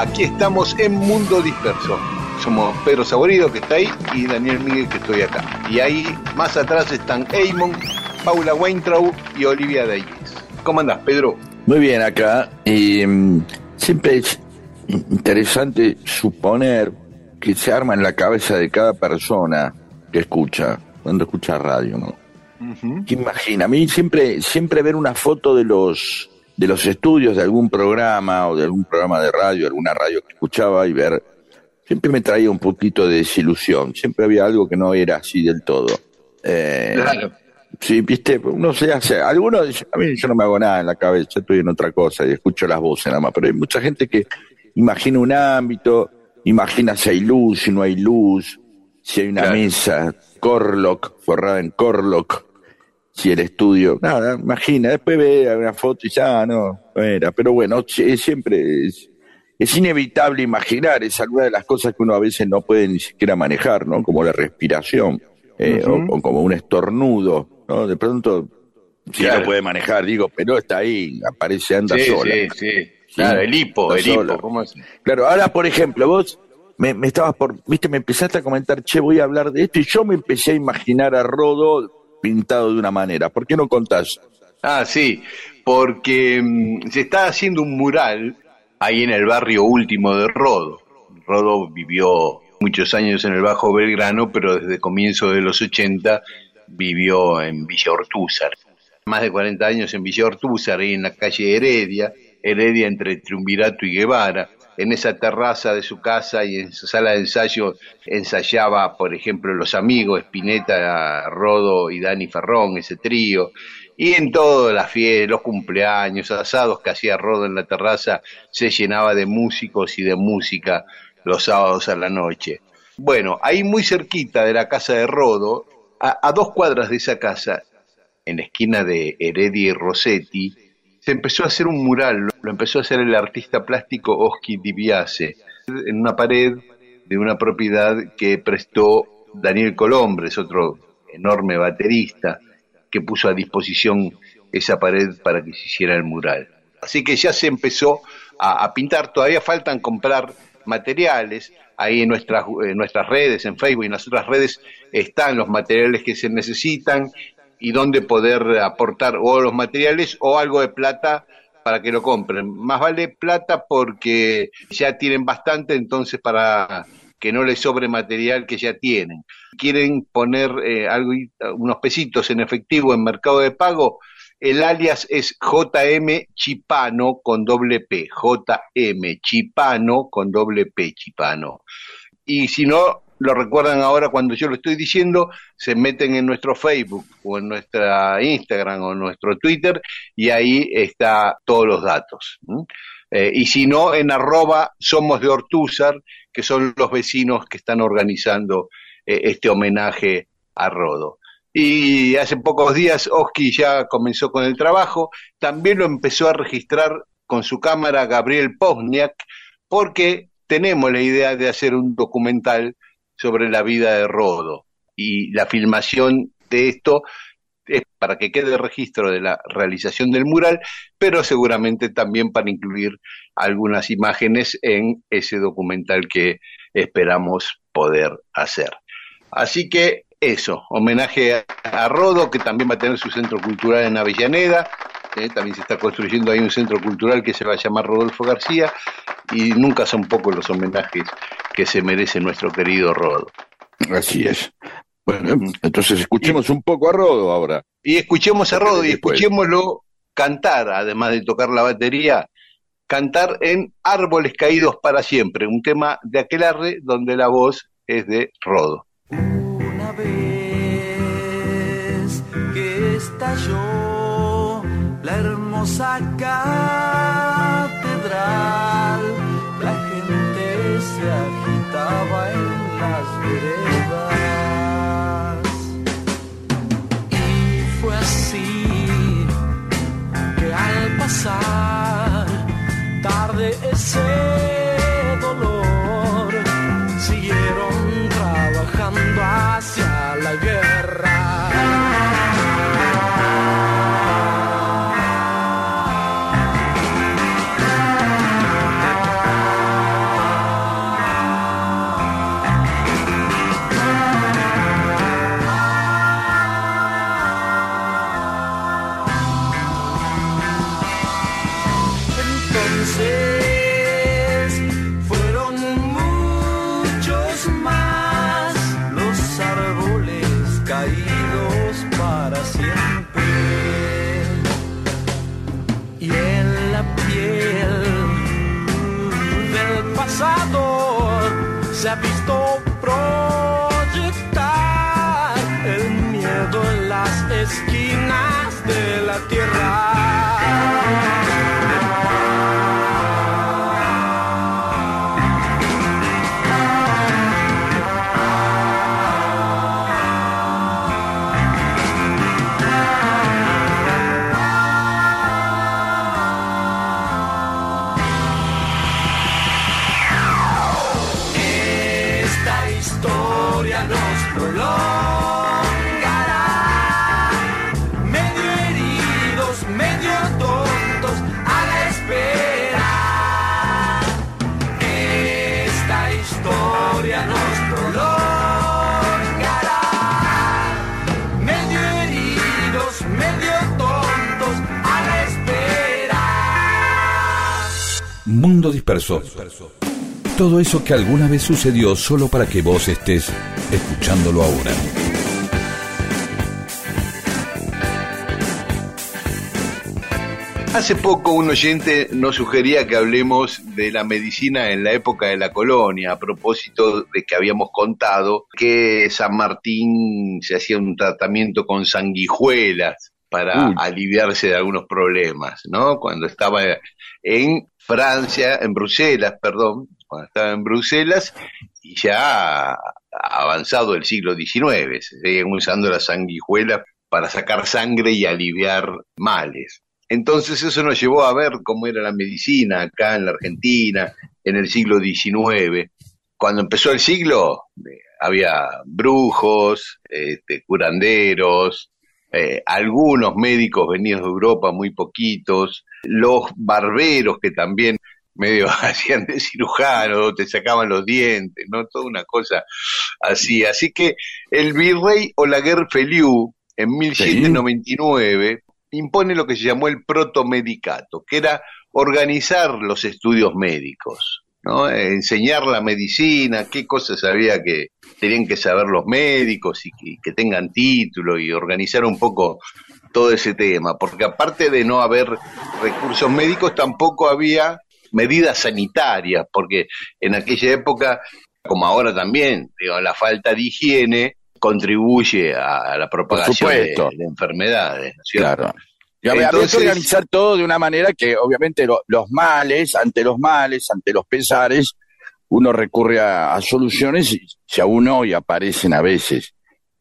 Aquí estamos en Mundo Disperso. Somos Pedro Saborido, que está ahí, y Daniel Miguel, que estoy acá. Y ahí, más atrás, están Eamon, Paula Weintraub y Olivia Davis. ¿Cómo andás, Pedro? Muy bien acá. Y mm, siempre es interesante suponer que se arma en la cabeza de cada persona que escucha, cuando escucha radio, ¿no? ¿Qué imagina? A mí siempre, siempre ver una foto de los de los estudios de algún programa o de algún programa de radio, alguna radio que escuchaba y ver, siempre me traía un poquito de desilusión, siempre había algo que no era así del todo. Eh, claro. Sí, viste, uno se hace, algunos, a mí yo no me hago nada en la cabeza, estoy en otra cosa y escucho las voces nada más, pero hay mucha gente que imagina un ámbito, imagina si hay luz, si no hay luz, si hay una mesa, Corlock, forrada en Corlock, si el estudio, nada, imagina, después ve una foto y ya no, no era, pero bueno, siempre es, es inevitable imaginar, es alguna de las cosas que uno a veces no puede ni siquiera manejar, ¿no? Como la respiración, eh, o, como un estornudo, ¿no? De pronto, sí lo puede manejar, digo, pero está ahí, aparece, anda sola. Sí, sí, claro, el hipo, el hipo, ¿cómo es? Claro, ahora, por ejemplo, vos me, me estabas por, viste, me empezaste a comentar, che, voy a hablar de esto, y yo me empecé a imaginar a Rodo pintado de una manera. ¿Por qué no contás? Ah, sí, porque mm, se está haciendo un mural ahí en el barrio último de Rodo. Rodo vivió muchos años en el Bajo Belgrano, pero desde comienzo de los 80 vivió en Villa Ortúzar. Más de 40 años en Villa Ortúzar, ahí en la calle Heredia, Heredia entre Triunvirato y Guevara en esa terraza de su casa y en su sala de ensayo ensayaba, por ejemplo, los amigos, Spinetta, Rodo y Dani Ferrón, ese trío, y en todas las fiestas, los cumpleaños, asados que hacía Rodo en la terraza, se llenaba de músicos y de música los sábados a la noche. Bueno, ahí muy cerquita de la casa de Rodo, a, dos cuadras de esa casa, en la esquina de Heredia y Rossetti, se empezó a hacer un mural, lo empezó a hacer el artista plástico Oski Dibiase, en una pared de una propiedad que prestó Daniel Colombres, otro enorme baterista, que puso a disposición esa pared para que se hiciera el mural. Así que ya se empezó a, pintar, todavía faltan comprar materiales, ahí en nuestras, en nuestras redes, en Facebook y en las otras redes están los materiales que se necesitan y dónde poder aportar o los materiales o algo de plata para que lo compren. Más vale plata porque ya tienen bastante, entonces para que no les sobre material que ya tienen. Quieren poner eh, algo, unos pesitos en efectivo en mercado de pago, el alias es JM Chipano con doble P, JM Chipano con doble P, Chipano. Y si no, lo recuerdan ahora cuando yo lo estoy diciendo, se meten en nuestro Facebook o en nuestra Instagram o en nuestro Twitter y ahí está todos los datos. Eh, y si no, en arroba somos de Ortúzar, que son los vecinos que están organizando eh, este homenaje a Rodo. Y hace pocos días Oski ya comenzó con el trabajo, también lo empezó a registrar con su cámara Gabriel Pozniak, porque tenemos la idea de hacer un documental sobre la vida de Rodo. Y la filmación de esto es para que quede registro de la realización del mural, pero seguramente también para incluir algunas imágenes en ese documental que esperamos poder hacer. Así que eso, homenaje a, Rodo, que también va a tener su centro cultural en Avellaneda, ¿eh? también se está construyendo ahí un centro cultural que se va a llamar Rodolfo García, y nunca son pocos los homenajes que se merece nuestro querido Rodo. Así es. Bueno, entonces escuchemos un poco a Rodo ahora. Y escuchemos a Rodo y escuchémoslo cantar, además de tocar la batería, cantar en Árboles Caídos para Siempre, un tema de Aquelarre donde la voz es de Rodo. Una vez que estalló la hermosa catedral, tarde That. Mundo disperso. Todo eso que alguna vez sucedió solo para que vos estés escuchándolo ahora. Hace poco un oyente nos sugería que hablemos de la medicina en la época de la colonia, a propósito de que habíamos contado que San Martín se hacía un tratamiento con sanguijuelas para aliviarse de algunos problemas, ¿no? Cuando estaba en Francia, en Bruselas, perdón, cuando estaba en Bruselas, y ya avanzado el siglo XIX, se seguían usando las sanguijuelas para sacar sangre y aliviar males. Entonces eso nos llevó a ver cómo era la medicina acá en la Argentina en el siglo XIX. Cuando empezó el siglo eh, había brujos, este, curanderos, eh, algunos médicos venidos de Europa, muy poquitos, los barberos que también medio hacían de cirujano, te sacaban los dientes, ¿no? Toda una cosa así. Así que el virrey Olaguer Feliu, en 1799, impone lo que se llamó el protomedicato, que era organizar los estudios médicos. ¿No? enseñar la medicina, qué cosas había que tenían que saber los médicos y que, tengan título y organizar un poco todo ese tema, porque aparte de no haber recursos médicos, tampoco había medidas sanitarias, porque en aquella época, como ahora también, digo, la falta de higiene contribuye a, la propagación de, enfermedades. claro. Y había que organizar todo de una manera que obviamente los males, ante los males, ante los pesares, uno recurre a, soluciones y si aún hoy aparecen a veces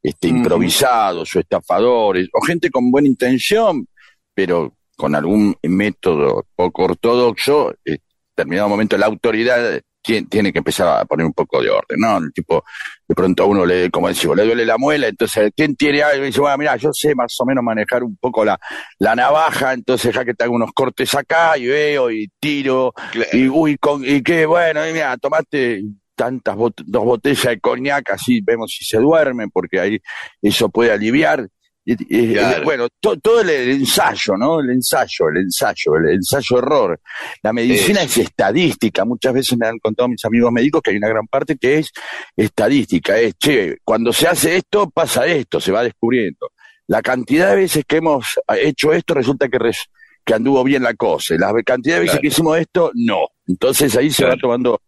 este, improvisados o estafadores o gente con buena intención, pero con algún método poco ortodoxo, en determinado momento la autoridad tiene, tiene que empezar a poner un poco de orden, ¿no? El tipo, de pronto a uno le, como decimos, le duele la muela, entonces, ¿quién tiene algo? Y dice, bueno, mira, yo sé más o menos manejar un poco la, la navaja, entonces ya que te hago unos cortes acá y veo y tiro, y uy, con, y qué bueno, y mira, tomate tantas bot- dos botellas de coñac, así vemos si se duerme, porque ahí eso puede aliviar. Claro. bueno, to- todo el, el ensayo, ¿no? El ensayo, el ensayo, el ensayo-error. La medicina es estadística. Muchas veces me han contado mis amigos médicos que hay una gran parte que es estadística. Es, che, cuando se hace esto, pasa esto, se va descubriendo. La cantidad de veces que hemos hecho esto resulta que, res- que anduvo bien la cosa. La cantidad de veces Claro. que hicimos esto, no. Entonces ahí se va tomando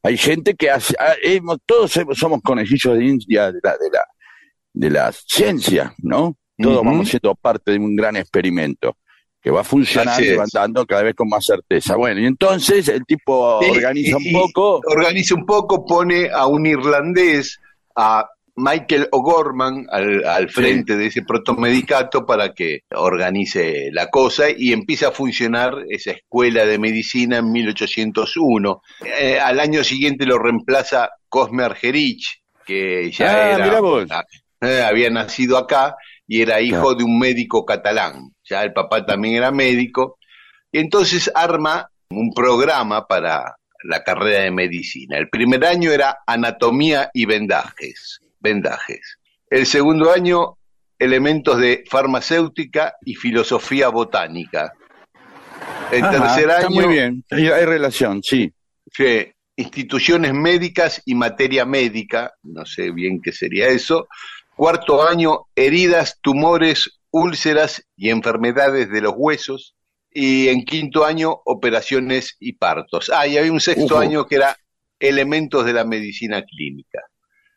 hay gente que hace, ah, hemos- todos somos conejillos de India de la, de la, de la ciencia, ¿no? Todos Ujú. vamos siendo parte de un gran experimento que va y es. levantando cada vez con más certeza. Bueno, y entonces el tipo Sí, organiza un poco. Organiza un poco, pone a un irlandés, a Michael O'Gorman, al, al frente de ese protomedicato para que organice la cosa y empieza a funcionar esa escuela de medicina en 1801. Eh, al año siguiente lo reemplaza Cosme Argerich, que ya Ah, era. Eh, había nacido acá y era hijo Claro. de un médico catalán. Ya el papá también era médico. Y entonces arma un programa para la carrera de medicina. El primer año era anatomía y vendajes. vendajes. El segundo año, elementos de farmacéutica y filosofía botánica. El Ajá, tercer está año, muy bien, hay, hay relación, sí. sí, instituciones médicas y materia médica, no sé bien qué sería eso. Cuarto año, heridas, tumores, úlceras y enfermedades de los huesos. Y en quinto año, operaciones y partos. Ah, y había un sexto año que era elementos de la medicina clínica.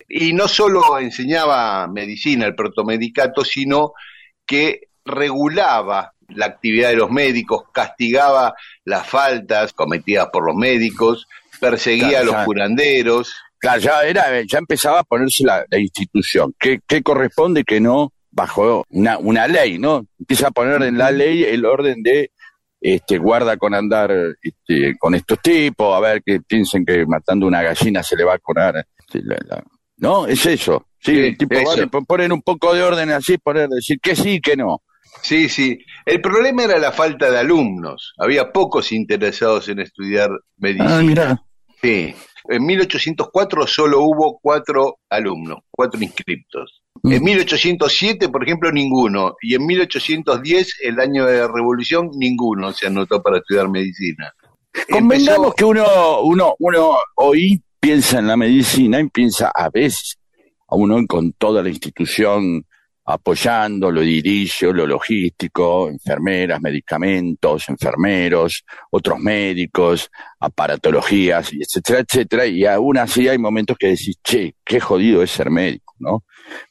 Y no solo enseñaba medicina, el protomedicato, sino que regulaba la actividad de los médicos, castigaba las faltas cometidas por los médicos, perseguía a los curanderos. Claro, ya, era, ya empezaba a ponerse la, la institución. ¿Qué, qué corresponde y qué no? Bajo una, una ley, ¿no? Empieza a poner en la ley el orden de este, guarda con andar este, con estos tipos, a ver que piensen que matando una gallina se le va a curar. este, la- la- no, es eso. Sí, Sí, el tipo eso. vale, pon- poner un poco de orden así, poner, decir que sí, que no. Sí, sí. El problema era la falta de alumnos. Había pocos interesados en estudiar medicina. Ah, mira. Sí. En 1804 solo hubo cuatro alumnos, cuatro inscriptos. Mm. En 1807, por ejemplo, ninguno. Y en 1810, el año de la Revolución, ninguno se anotó para estudiar medicina. Convengamos Empezó- que uno, uno, uno hoy piensa en la medicina y piensa a veces a uno con toda la institución apoyando lo edilicio, lo logístico, enfermeras, medicamentos, enfermeros, otros médicos, aparatologías, etcétera, etcétera, y aún así hay momentos que decís, che, qué jodido es ser médico, ¿no?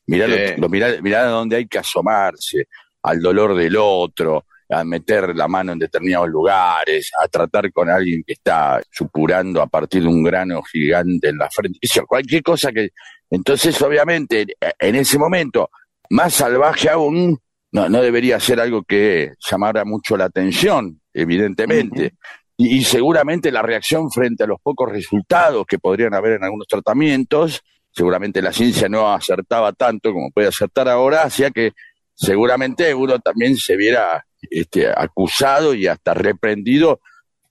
Mirá, Sí. lo, mirá, mirá dónde hay que asomarse, al dolor del otro, a meter la mano en determinados lugares, a tratar con alguien que está supurando a partir de un grano gigante en la frente, yo, cualquier cosa que... Entonces, obviamente, en ese momento, más salvaje aún, no, no debería ser algo que llamara mucho la atención, evidentemente. y, y seguramente la reacción frente a los pocos resultados que podrían haber en algunos tratamientos, seguramente la ciencia no acertaba tanto como puede acertar ahora, hacía que seguramente uno también se viera este, acusado y hasta reprendido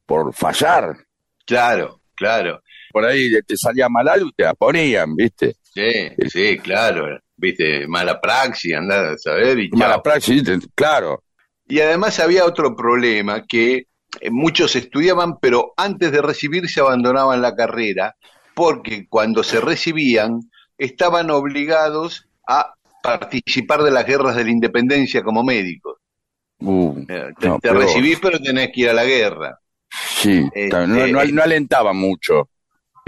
por fallar. Claro, claro. Por ahí te salía mal algo y te la ponían, ¿viste? Sí, sí, claro. Viste, mala praxis, andar a saber y Mala praxis, claro. Y además había otro problema que eh, muchos estudiaban, pero antes de recibirse abandonaban la carrera, porque cuando se recibían estaban obligados a participar de las guerras de la independencia como médicos. Uh, Eh, Te, No, te pero- recibís, pero tenés que ir a la guerra. sí, Este, no, no, no alentaba mucho.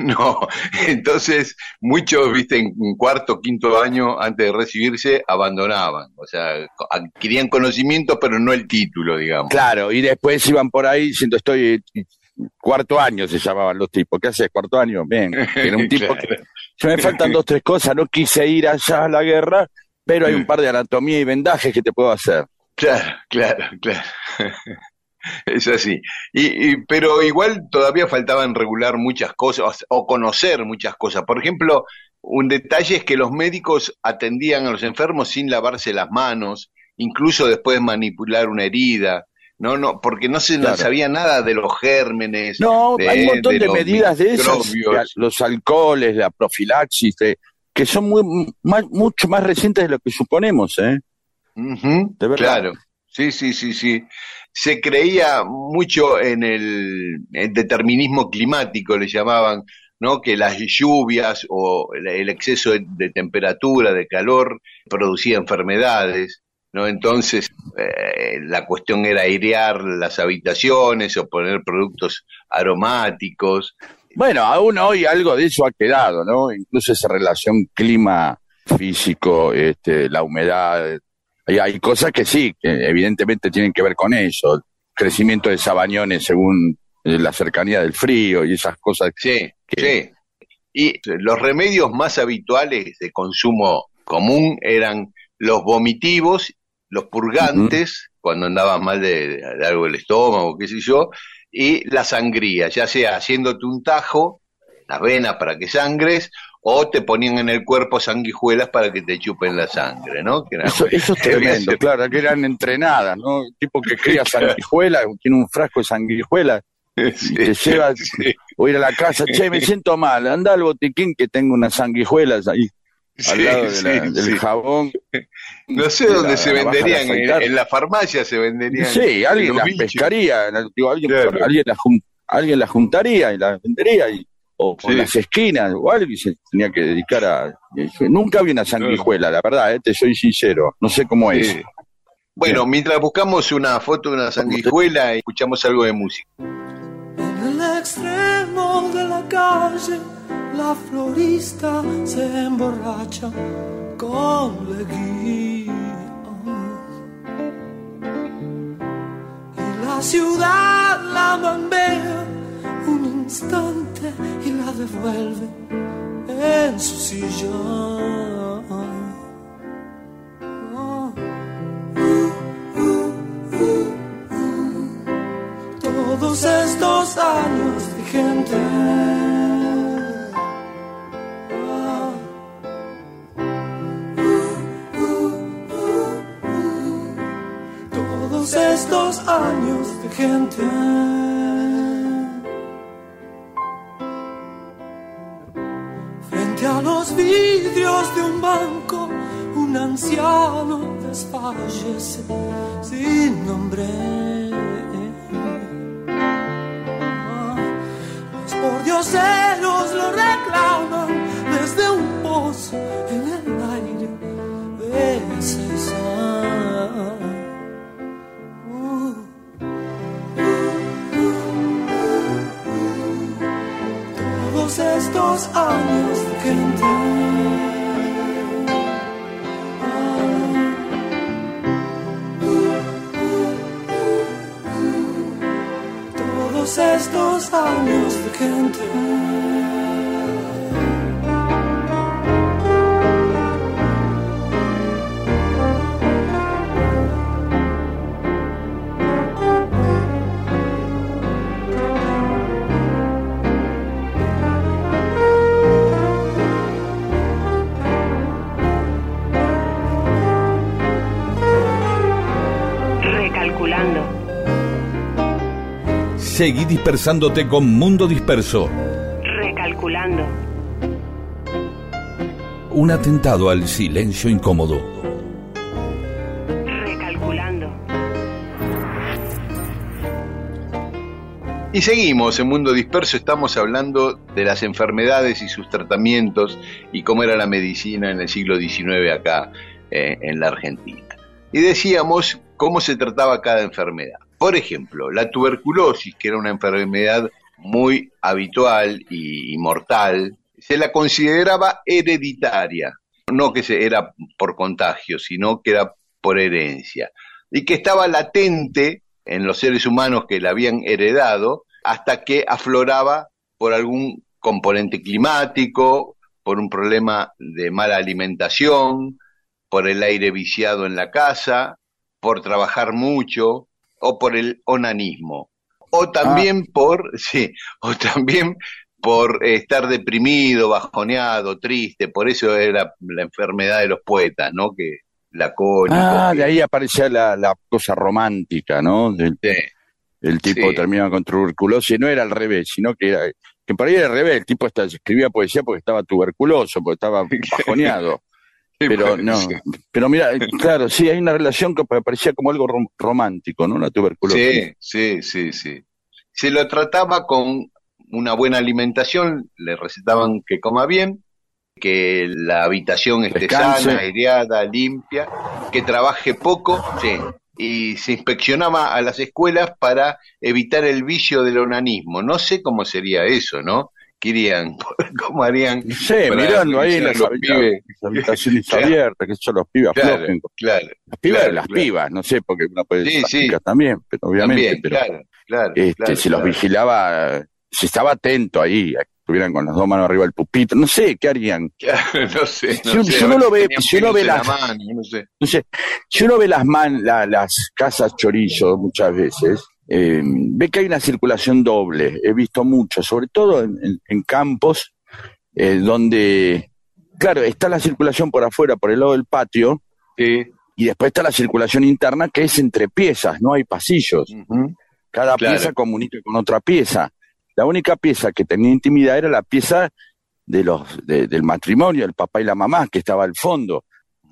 No, entonces muchos, viste, en cuarto, quinto año, antes de recibirse, abandonaban. O sea, adquirían conocimiento, pero no el título, digamos. Claro, y después iban por ahí diciendo estoy cuarto año se llamaban los tipos. ¿Qué haces? Cuarto año, bien. Era un tipo Claro. que me faltan dos tres cosas, no quise ir allá a la guerra, pero hay un par de anatomía y vendajes que te puedo hacer. Claro, claro, claro. Es así. Y, pero igual todavía faltaban regular muchas cosas o conocer muchas cosas. Por ejemplo, un detalle es que los médicos atendían a los enfermos sin lavarse las manos, incluso después de manipular una herida. No, no, porque no se sabía nada de los gérmenes. No, hay un montón de, medidas de esas, los alcoholes, la profilaxis, que son muy, mucho más recientes de lo que suponemos, ¿eh? Claro, sí, sí, sí, sí. Se creía mucho en el, determinismo climático, le llamaban, ¿no? que las lluvias o el exceso de, temperatura, de calor, producía enfermedades. ¿no? Entonces, eh, la cuestión era airear las habitaciones o poner productos aromáticos. Bueno, aún hoy algo de eso ha quedado, ¿no? Incluso esa relación clima físico, este, la humedad. Hay, hay cosas que sí, que evidentemente tienen que ver con eso. Crecimiento de sabañones según eh, la cercanía del frío y esas cosas. Sí, sí. Y los remedios más habituales de consumo común eran los vomitivos los purgantes, cuando andabas mal de, algo del estómago, qué sé yo, y la sangría, ya sea haciéndote un tajo, las venas para que sangres, o te ponían en el cuerpo sanguijuelas para que te chupen la sangre, ¿no? eso, es tremendo, claro, que eran entrenadas, ¿no? El tipo que cría sanguijuelas, tiene un frasco de sanguijuelas, y te lleva, o ir a la casa, che, me siento mal, anda al botiquín que tengo unas sanguijuelas ahí al lado del jabón. No sé dónde se venderían, en, la farmacia se venderían. Sí, alguien las pescaría, alguien, alguien, la juntaría y la vendería, y, o en las esquinas, o alguien se tenía que dedicar a... Nunca vi una sanguijuela, la verdad, eh, te soy sincero, no sé cómo es. Bueno, mientras buscamos una foto de una sanguijuela, escuchamos algo de música. En el extremo de la calle la florista se emborracha con leguía. Y la ciudad la bambea instante y la devuelve en su sillón. Todos estos años de gente estos años de gente. Frente a los vidrios de un banco, un anciano desfallece sin nombre. Los pordioseros lo reclaman desde un pozo en el aire estos años que Todos estos años de gente. Seguí dispersándote con Mundo Disperso. Recalculando. Un atentado al silencio incómodo. Recalculando. Y seguimos en Mundo Disperso, estamos hablando de las enfermedades y sus tratamientos y cómo era la medicina en el siglo XIX acá eh, en la Argentina. Y decíamos cómo se trataba cada enfermedad. Por ejemplo, la tuberculosis, que era una enfermedad muy habitual y, mortal, se la consideraba hereditaria, no que se, era por contagio, sino que era por herencia, y que estaba latente en los seres humanos que la habían heredado hasta que afloraba por algún componente climático, por un problema de mala alimentación, por el aire viciado en la casa, por trabajar mucho, o por el onanismo. O también por, sí, o también por estar deprimido, bajoneado, triste, por eso era la enfermedad de los poetas, ¿no? Que la cólica. Ah, de ahí aparecía la, la cosa romántica, ¿no? Del, Sí, el tipo Sí. terminaba con tuberculosis, no era al revés, sino que era, que por ahí era al revés, el tipo hasta escribía poesía porque estaba tuberculoso, porque estaba bajoneado. Pero no, pero mira, claro, sí, hay una relación que parecía como algo rom- romántico, ¿no? La tuberculosis. Sí, sí, sí, sí. Se lo trataba con una buena alimentación, le recetaban que coma bien, que la habitación esté Descanse. sana, aireada, limpia, que trabaje poco, sí. Y se inspeccionaba a las escuelas para evitar el vicio del onanismo. No sé cómo sería eso, ¿no? ¿Qué irían? ¿Cómo harían? No sé, mirando ahí revisar las, los pibes. las habitaciones Claro. abiertas, que son los pibas Claro, aflojen. claro. Las pibas, claro, las pibas, no sé, porque uno puede Sí, decir las sí. chicas también, pero obviamente, También, pero claro, claro. este, si los vigilaba, si estaba atento ahí, a que estuvieran con las dos manos arriba del pupito, no sé, ¿qué harían? No sé. Si uno- sé, si uno lo ve- si uno ve en la las- mano, no sé. Si uno ve las man, la- las casas chorizo muchas veces, eh, ve que hay una circulación doble. He visto mucho, sobre todo en, en- en campos eh, donde, claro, está la circulación por afuera, por el lado del patio, Sí. y después está la circulación interna que es entre piezas, no hay pasillos. Cada Claro. pieza comunica con otra pieza. La única pieza que tenía intimidad era la pieza de los de- del matrimonio, el papá y la mamá, que estaba al fondo.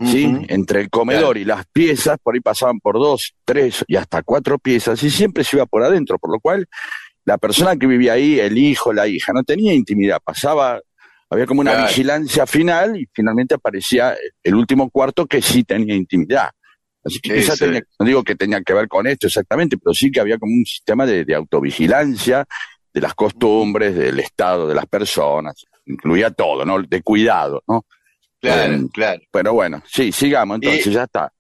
¿Sí? Entre el comedor y las piezas, por ahí pasaban por dos, tres y hasta cuatro piezas, y siempre se iba por adentro, por lo cual la persona que vivía ahí, el hijo, la hija, no tenía intimidad, pasaba, había como una Claro. vigilancia final y finalmente aparecía el último cuarto que sí tenía intimidad. Así que tenía- no digo que tenía que ver con esto exactamente, pero sí que había como un sistema de, de autovigilancia de las costumbres, del estado de las personas, incluía todo, ¿no? De cuidado, ¿no? Claro, Eh, claro. Pero bueno, sí, sigamos, entonces Y- ya está.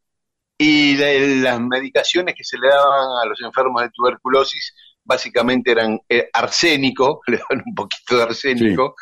Y de- las medicaciones que se le daban a los enfermos de tuberculosis básicamente eran eh, arsénico, le daban un poquito de arsénico,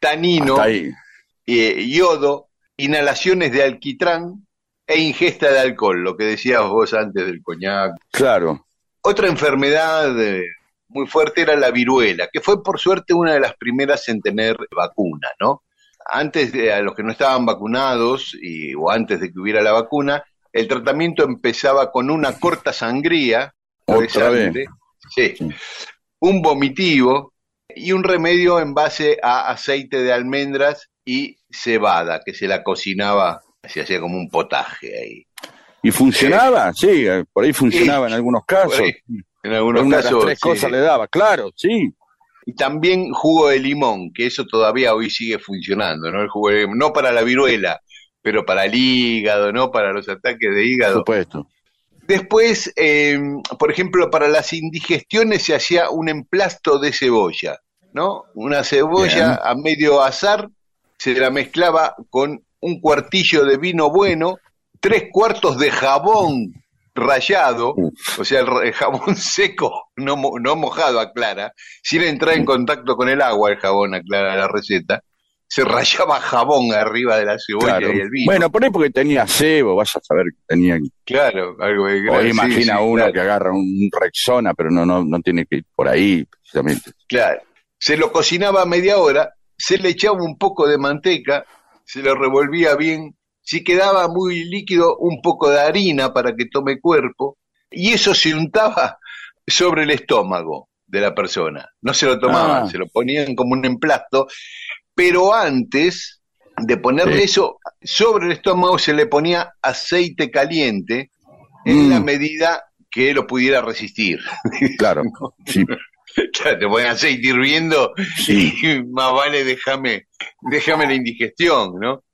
tanino, eh, yodo, inhalaciones de alquitrán e ingesta de alcohol, lo que decías vos antes del coñac. Claro. Otra enfermedad eh, muy fuerte era la viruela, que fue por suerte una de las primeras en tener vacuna, ¿no? Antes de a los que no estaban vacunados y, o antes de que hubiera la vacuna, el tratamiento empezaba con una corta sangría Otra vez. sí, Sí. un vomitivo y un remedio en base a aceite de almendras y cebada, que se la cocinaba, se hacía como un potaje ahí. ¿Y funcionaba? Sí, eh, por ahí funcionaba en algunos casos. Ahí, En algunos Una de las casos. tres cosas le daba, claro, sí. Y también jugo de limón, que eso todavía hoy sigue funcionando, ¿no? El jugo de limón, no para la viruela, pero para el hígado, ¿no? Para los ataques de Por hígado. supuesto. Después, eh, por ejemplo, para las indigestiones se hacía un emplasto de cebolla, ¿no? Una cebolla Bien. a medio azar, se la mezclaba con un cuartillo de vino bueno, tres cuartos de jabón rallado, Uf. o sea, el, jabón seco, no, no mojado, aclara, sin entrar en contacto con el agua, el jabón aclara la receta, se rayaba jabón arriba de la cebolla Claro. y el vino. Bueno, por ahí porque tenía cebo, vaya a saber que tenía. claro, algo de sí, imagina sí, uno claro. que agarra un Rexona, pero no, no, no tiene que ir por ahí, precisamente. Claro. Se lo cocinaba media hora, se le echaba un poco de manteca, se lo revolvía bien, si quedaba muy líquido, un poco de harina para que tome cuerpo, y eso se untaba sobre el estómago de la persona. No se lo tomaban, Ah. se lo ponían como un emplasto, pero antes de ponerle Sí. eso sobre el estómago se le ponía aceite caliente en Mm. la medida que lo pudiera resistir. Claro, sí, te ponen aceite hirviendo sí, y más vale déjame, déjame la indigestión, ¿no?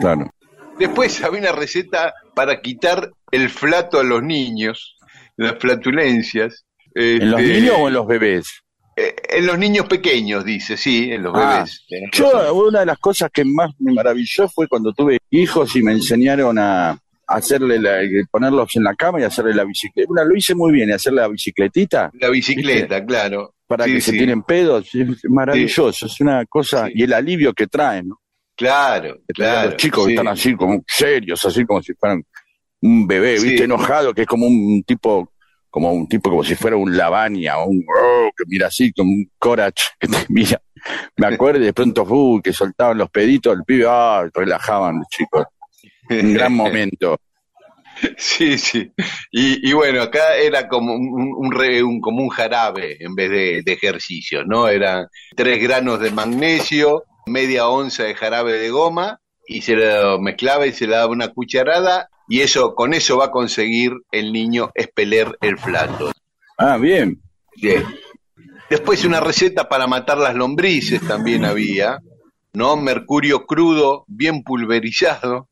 claro. Después había una receta para quitar el flato a los niños, las flatulencias. ¿En los Este, niños o en los bebés? eh, en los niños pequeños, dice, sí, en los Ah, bebés. razón. Yo, una de las cosas que más me maravilló fue cuando tuve hijos y me enseñaron a hacerle la, ponerlos en la cama y hacerle la bicicleta. Lo hice muy bien, hacerle la bicicletita La bicicleta, claro. para Sí, que se tiren pedos. Es maravilloso, es una cosa, y el alivio que traen, ¿no? Claro, claro. los chicos sí. que están así como serios, así como si fueran un bebé, Sí. ¿viste? Enojado, que es como un tipo como un tipo como si fuera un Lavania o un oh, que mira así, como un Corach que te mira. Me acuerdo y de pronto uh, que soltaban los peditos, el pibe, ah, relajaban los chicos. Un gran momento. Sí, sí. Y, y bueno, acá era como un, un, re- un- como un jarabe en vez de, de ejercicio, ¿no? Eran tres granos de magnesio, media onza de jarabe de goma, y se lo mezclaba y se le daba una cucharada, y eso, con eso va a conseguir el niño expeler el flato. Ah, bien. Bien. Después una receta para matar las lombrices también había, ¿no? Mercurio crudo, bien pulverizado,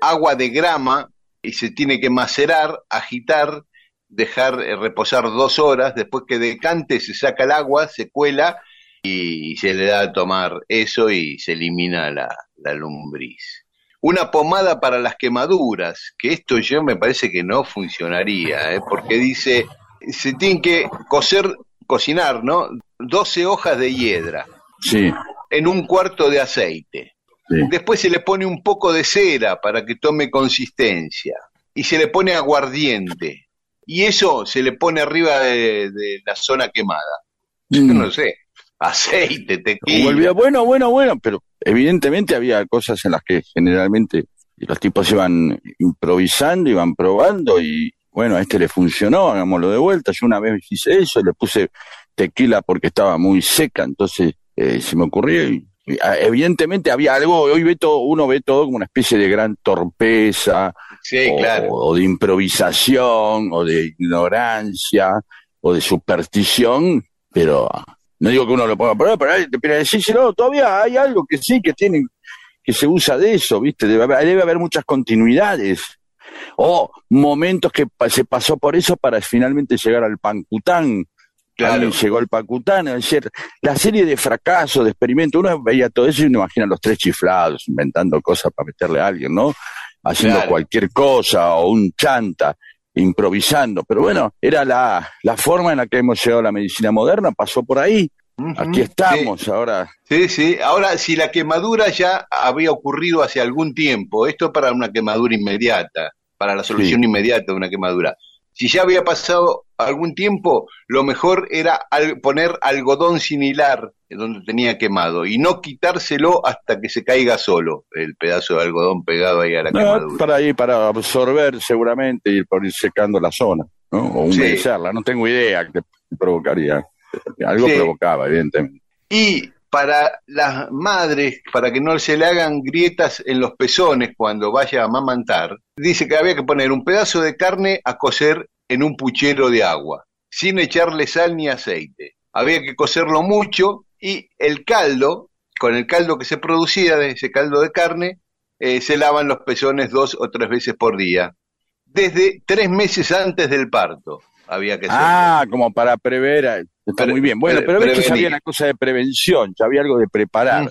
agua de grama, y se tiene que macerar, agitar, dejar eh, reposar dos horas, después que decante se saca el agua, se cuela y se le da a tomar eso y se elimina la, la lombriz. Una pomada para las quemaduras, que esto yo me parece que no funcionaría, ¿eh? porque dice, se tienen que cocer, cocinar, ¿no? 12 hojas de hiedra Sí, en un cuarto de aceite. sí. Después se le pone un poco de cera para que tome consistencia. Y se le pone aguardiente. Y eso se le pone arriba de, de la zona quemada. Yo Mm. no sé. Aceite, tequila. Volvía, bueno, bueno, bueno, pero evidentemente había cosas en las que generalmente los tipos iban improvisando, iban probando y bueno, a este le funcionó, hagámoslo de vuelta. Yo una vez hice eso, le puse tequila porque estaba muy seca, entonces eh, se me ocurrió y, ah, evidentemente había algo, hoy ve todo, uno ve todo como una especie de gran torpeza, Sí, o, claro. o de improvisación, o de ignorancia, o de superstición, pero no digo que uno lo ponga pero hay- pero decírselo, todavía hay algo que sí, que tienen, que se usa de eso, ¿viste? Debe haber, debe haber muchas continuidades. O momentos que se pasó por eso para finalmente llegar al pancután. Claro. Llegó al pancután, es decir, la serie de fracasos, de experimentos, uno veía todo eso y uno imagina los tres chiflados, inventando cosas para meterle a alguien, ¿no? Haciendo Claro. cualquier cosa, o un chanta, improvisando. Pero bueno, era la, la forma en la que hemos llegado a la medicina moderna, pasó por ahí. Aquí estamos, ahora. Sí, sí. Ahora, si la quemadura ya había ocurrido hace algún tiempo, esto para una quemadura inmediata, para la solución inmediata de una quemadura. Si ya había pasado algún tiempo, lo mejor era al- poner algodón similar donde tenía quemado y no quitárselo hasta que se caiga solo el pedazo de algodón pegado ahí a la No, quemadura. para ir, para absorber seguramente y por ir secando la zona, ¿no? O Sí. humedecerla, no tengo idea qué provocaría. Algo Sí. provocaba, evidentemente. Y para las madres, para que no se le hagan grietas en los pezones cuando vaya a amamantar, dice que había que poner un pedazo de carne a cocer en un puchero de agua, sin echarle sal ni aceite. Había que cocerlo mucho y el caldo, con el caldo que se producía de ese caldo de carne, eh, se lavan los pezones dos o tres veces por día. Desde tres meses antes del parto había que. Ah, como para prever. eh, Está Pre- muy bien. Bueno, pero ves que había una cosa de prevención, ya había algo de preparar,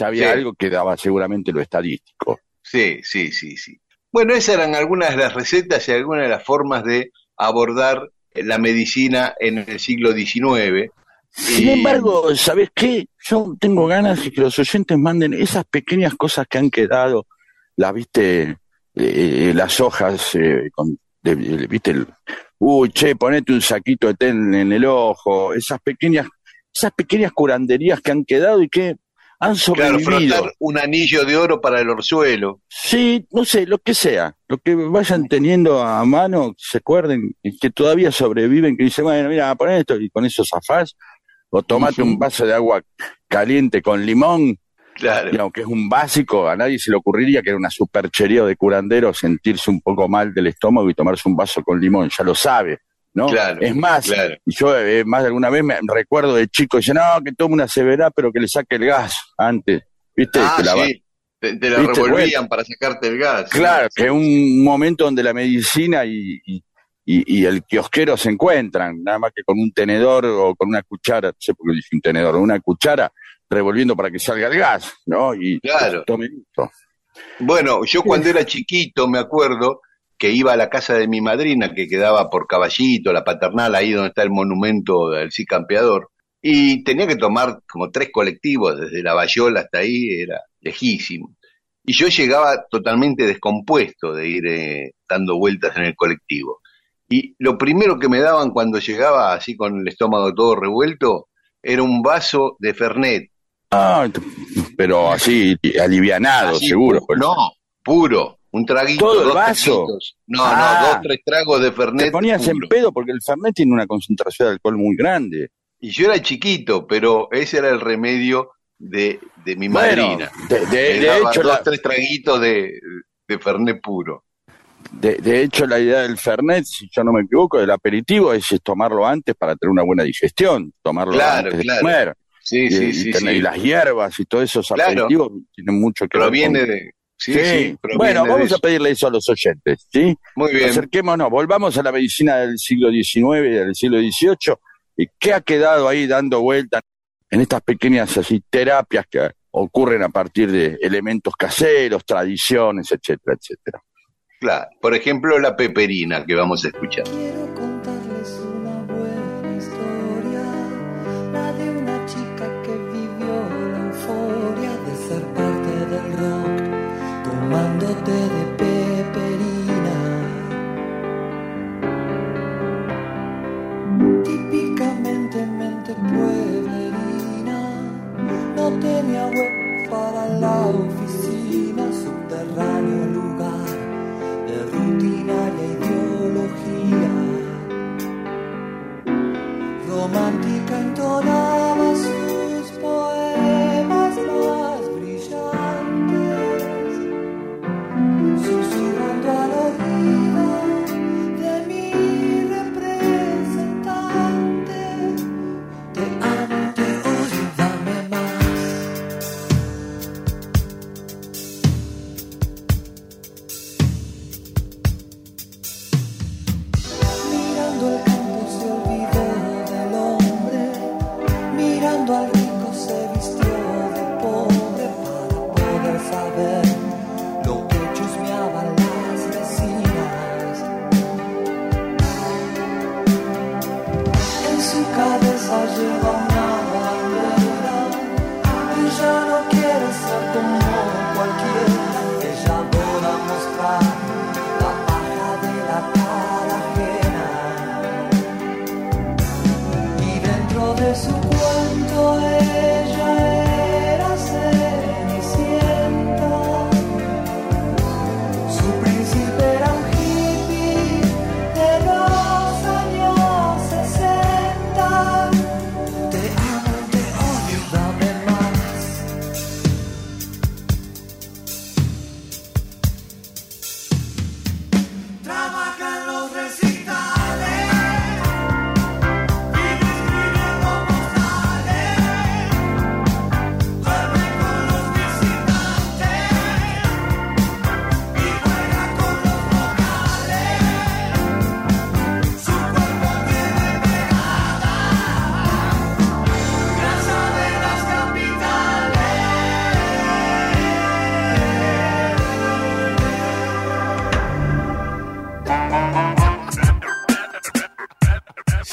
había Sí. algo que daba seguramente lo estadístico. Sí, sí, sí, sí. Bueno, esas eran algunas de las recetas y algunas de las formas de abordar la medicina en el siglo XIX. Sin embargo, ¿sabes qué? Yo tengo ganas de que los oyentes manden esas pequeñas cosas que han quedado, las viste, eh, las hojas, eh, con, de- de- viste, el, uy, che, ponete un saquito de té en, el ojo, esas pequeñas, esas pequeñas curanderías que han quedado y que han Claro, sobrevivido. frotar un anillo de oro para el orzuelo. Sí, no sé, lo que sea, lo que vayan teniendo a mano, se acuerden, que todavía sobreviven, que dicen, bueno, mira, pon esto y con eso zafás, o tomate un vaso de agua caliente con limón, Claro, y aunque es un básico, a nadie se le ocurriría que era una superchería de curandero sentirse un poco mal del estómago y tomarse un vaso con limón, ya lo sabe, ¿no? Claro, es más, claro. y yo eh, más de alguna vez me recuerdo de chico, dice, no, que tome una severa, pero que le saque el gas antes, ¿viste? Ah, Que la sí. Te, te la ¿Viste? revolvían para sacarte el gas. Claro, Sí. que es un momento donde la medicina y, y, y- y el kiosquero se encuentran, nada más que con un tenedor o con una cuchara, no sé por qué dije un tenedor, una cuchara revolviendo para que salga el gas, ¿no? Y Claro. tome. Bueno, yo cuando era chiquito me acuerdo que iba a la casa de mi madrina que quedaba por Caballito, la paternal, ahí donde está el monumento del sí campeador, y tenía que tomar como tres colectivos desde la Bayola hasta ahí, era lejísimo. Y yo llegaba totalmente descompuesto de ir eh, dando vueltas en el colectivo. Y lo primero que me daban cuando llegaba así con el estómago todo revuelto era un vaso de Fernet. Ah, pero así, alivianado, Así, seguro. pu- No, puro. Un traguito. ¿Todo el dos vaso? traguitos. No, Ah. no, dos, tres tragos de Fernet. Te ponías en pedo porque el Fernet tiene una concentración de alcohol muy grande. Y yo era chiquito, pero ese era el remedio de, de mi Bueno, madrina. de, hecho, dos, la, tres traguitos de, de Fernet puro. de, de hecho, la idea del Fernet, si yo no me equivoco, del aperitivo es, tomarlo antes para tener una buena digestión, tomarlo Claro, antes de claro. comer. Sí, y, sí, y sí. tener- sí. y las hierbas y todos esos Claro. aperitivos tienen mucho que Proviene ver con... de. Sí, Sí. proviene bueno, de vamos a pedirle eso a los oyentes, ¿sí? Muy bien. Acerquémonos, volvamos a la medicina del siglo XIX y del siglo XVIII. ¿Y qué ha quedado ahí dando vueltas en estas pequeñas así terapias que ocurren a partir de elementos caseros, tradiciones, etcétera, etcétera? Claro. Por ejemplo, la peperina que vamos a escuchar. Tenía web para la oficina, subterráneo lugar de rutinaria ideología. Romántica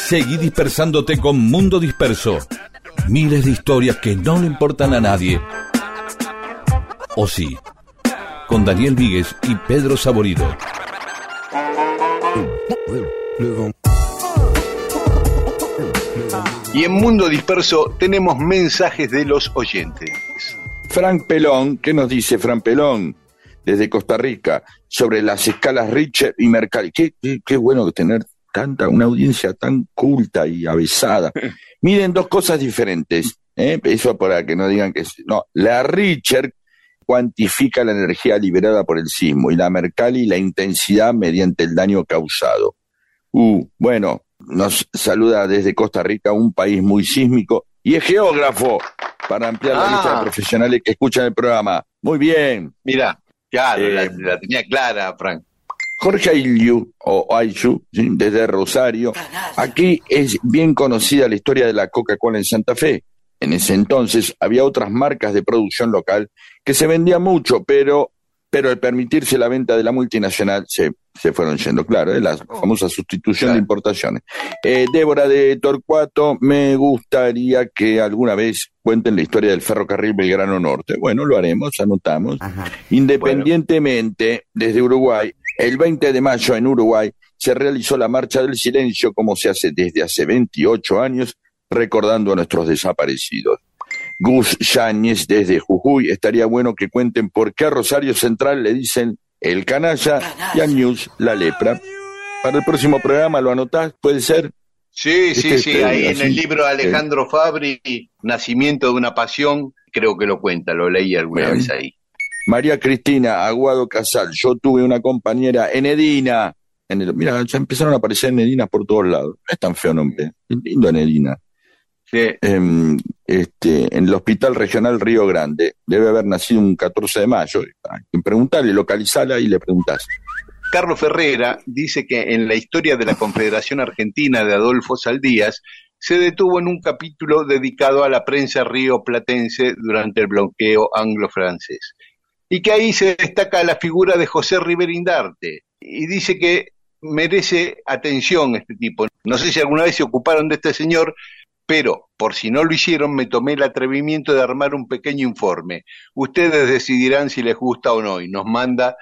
Seguí dispersándote con Mundo Disperso. Miles de historias que no le importan a nadie. O sí. Con Daniel Víguez y Pedro Saborido. Y en Mundo Disperso tenemos mensajes de los oyentes. Frank Pelón, ¿qué nos dice Frank Pelón desde Costa Rica sobre las escalas Richter y Mercalli? Qué, qué, qué bueno tener tanta, una audiencia tan culta y avesada. Miren dos cosas diferentes, ¿eh? eso para que no digan que... es- No, la Richter cuantifica la energía liberada por el sismo y la Mercalli la intensidad mediante el daño causado. Uh, bueno, nos saluda desde Costa Rica, un país muy sísmico, y es geógrafo, para ampliar la Ah. lista de profesionales que escuchan el programa. Muy bien. Mira, claro, Eh, la, la tenía clara, Frank. Jorge Ayllu, o Ayllu, ¿sí? desde Rosario. Aquí es bien conocida la historia de la Coca-Cola en Santa Fe. En ese entonces había otras marcas de producción local que se vendían mucho, pero, pero al permitirse la venta de la multinacional se, se fueron yendo, claro, ¿eh? la famosa sustitución de importaciones. Eh, Débora de Torcuato, me gustaría que alguna vez cuenten la historia del ferrocarril Belgrano Norte. Bueno, lo haremos, anotamos. Independientemente, desde Uruguay, El 20 de mayo en Uruguay se realizó la Marcha del Silencio como se hace desde hace 28 años, recordando a nuestros desaparecidos. Gus Yáñez desde Jujuy, estaría bueno que cuenten por qué a Rosario Central le dicen el canalla y a News la lepra. Para el próximo programa lo anotás, puede ser. Sí, sí, Este, sí, este, ahí en el libro de Alejandro eh. Fabri, Nacimiento de una Pasión, creo que lo cuenta, lo leí alguna Bien. vez ahí. María Cristina Aguado Casal, yo tuve una compañera en Edina. En el, mira, ya empezaron a aparecer Enedinas por todos lados. No es tan feo nombre, es lindo Enedina. Sí. Em, este, en el Hospital Regional Río Grande. Debe haber nacido un 14 de mayo. Preguntarle, localizala y le preguntás. Carlos Ferrera dice que en la historia de la Confederación Argentina de Adolfo Saldías se detuvo en un capítulo dedicado a la prensa rioplatense durante el bloqueo anglo-francés. Y que ahí se destaca la figura de José Riverindarte. Y dice que merece atención este tipo. No sé si alguna vez se ocuparon de este señor, pero por si no lo hicieron, me tomé el atrevimiento de armar un pequeño informe. Ustedes decidirán si les gusta o no. Y nos manda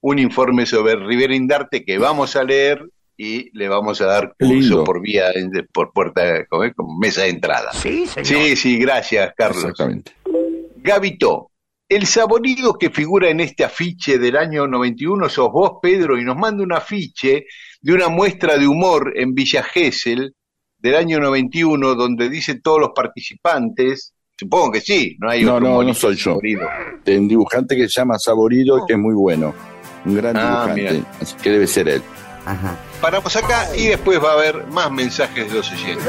un informe sobre Riverindarte que vamos a leer y le vamos a dar curso lindo. por vía, por puerta, como mesa de entrada. Sí, señor. Sí, sí, gracias, Carlos. Exactamente. Gavito, el saborido que figura en este afiche del año 91 sos vos, Pedro, y nos manda un afiche de una muestra de humor en Villa Gesell del año 91, donde dice todos los participantes. Supongo que sí, no hay No, otro no, no soy yo. saborido. De un dibujante que se llama Saborido que es muy bueno. Un gran Ah, dibujante. mira. Así que debe ser él. Ajá. Paramos acá y después va a haber más mensajes de los oyentes.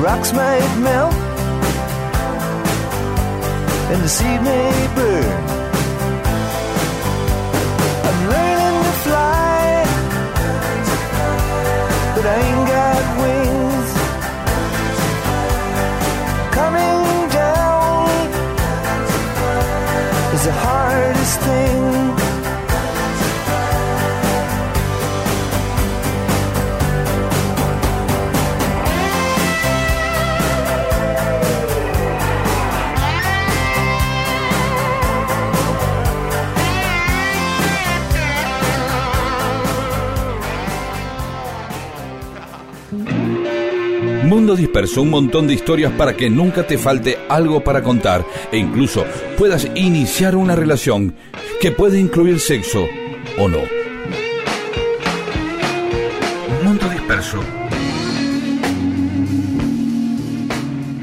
rocks might melt, and the sea may burn. I'm learning to fly, but I ain't Mundo Disperso, un montón de historias para que nunca te falte algo para contar e incluso puedas iniciar una relación que puede incluir sexo o no. Mundo Disperso.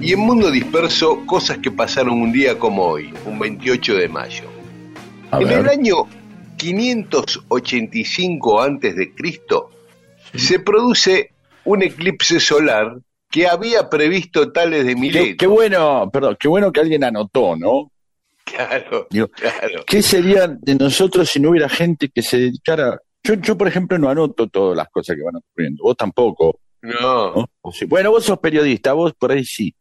Y en Mundo Disperso, cosas que pasaron un día como hoy, un 28 de mayo. A en ver. el año 585 antes de Cristo se produce un eclipse solar que había previsto Tales de Qué, Mileto. qué bueno, perdón, qué bueno que alguien anotó, ¿no? Claro, Digo, claro. ¿Qué sería de nosotros si no hubiera gente que se dedicara? Yo, yo por ejemplo, no anoto todas las cosas que van ocurriendo. Vos tampoco. No. Bueno, vos sos periodista, vos por ahí sí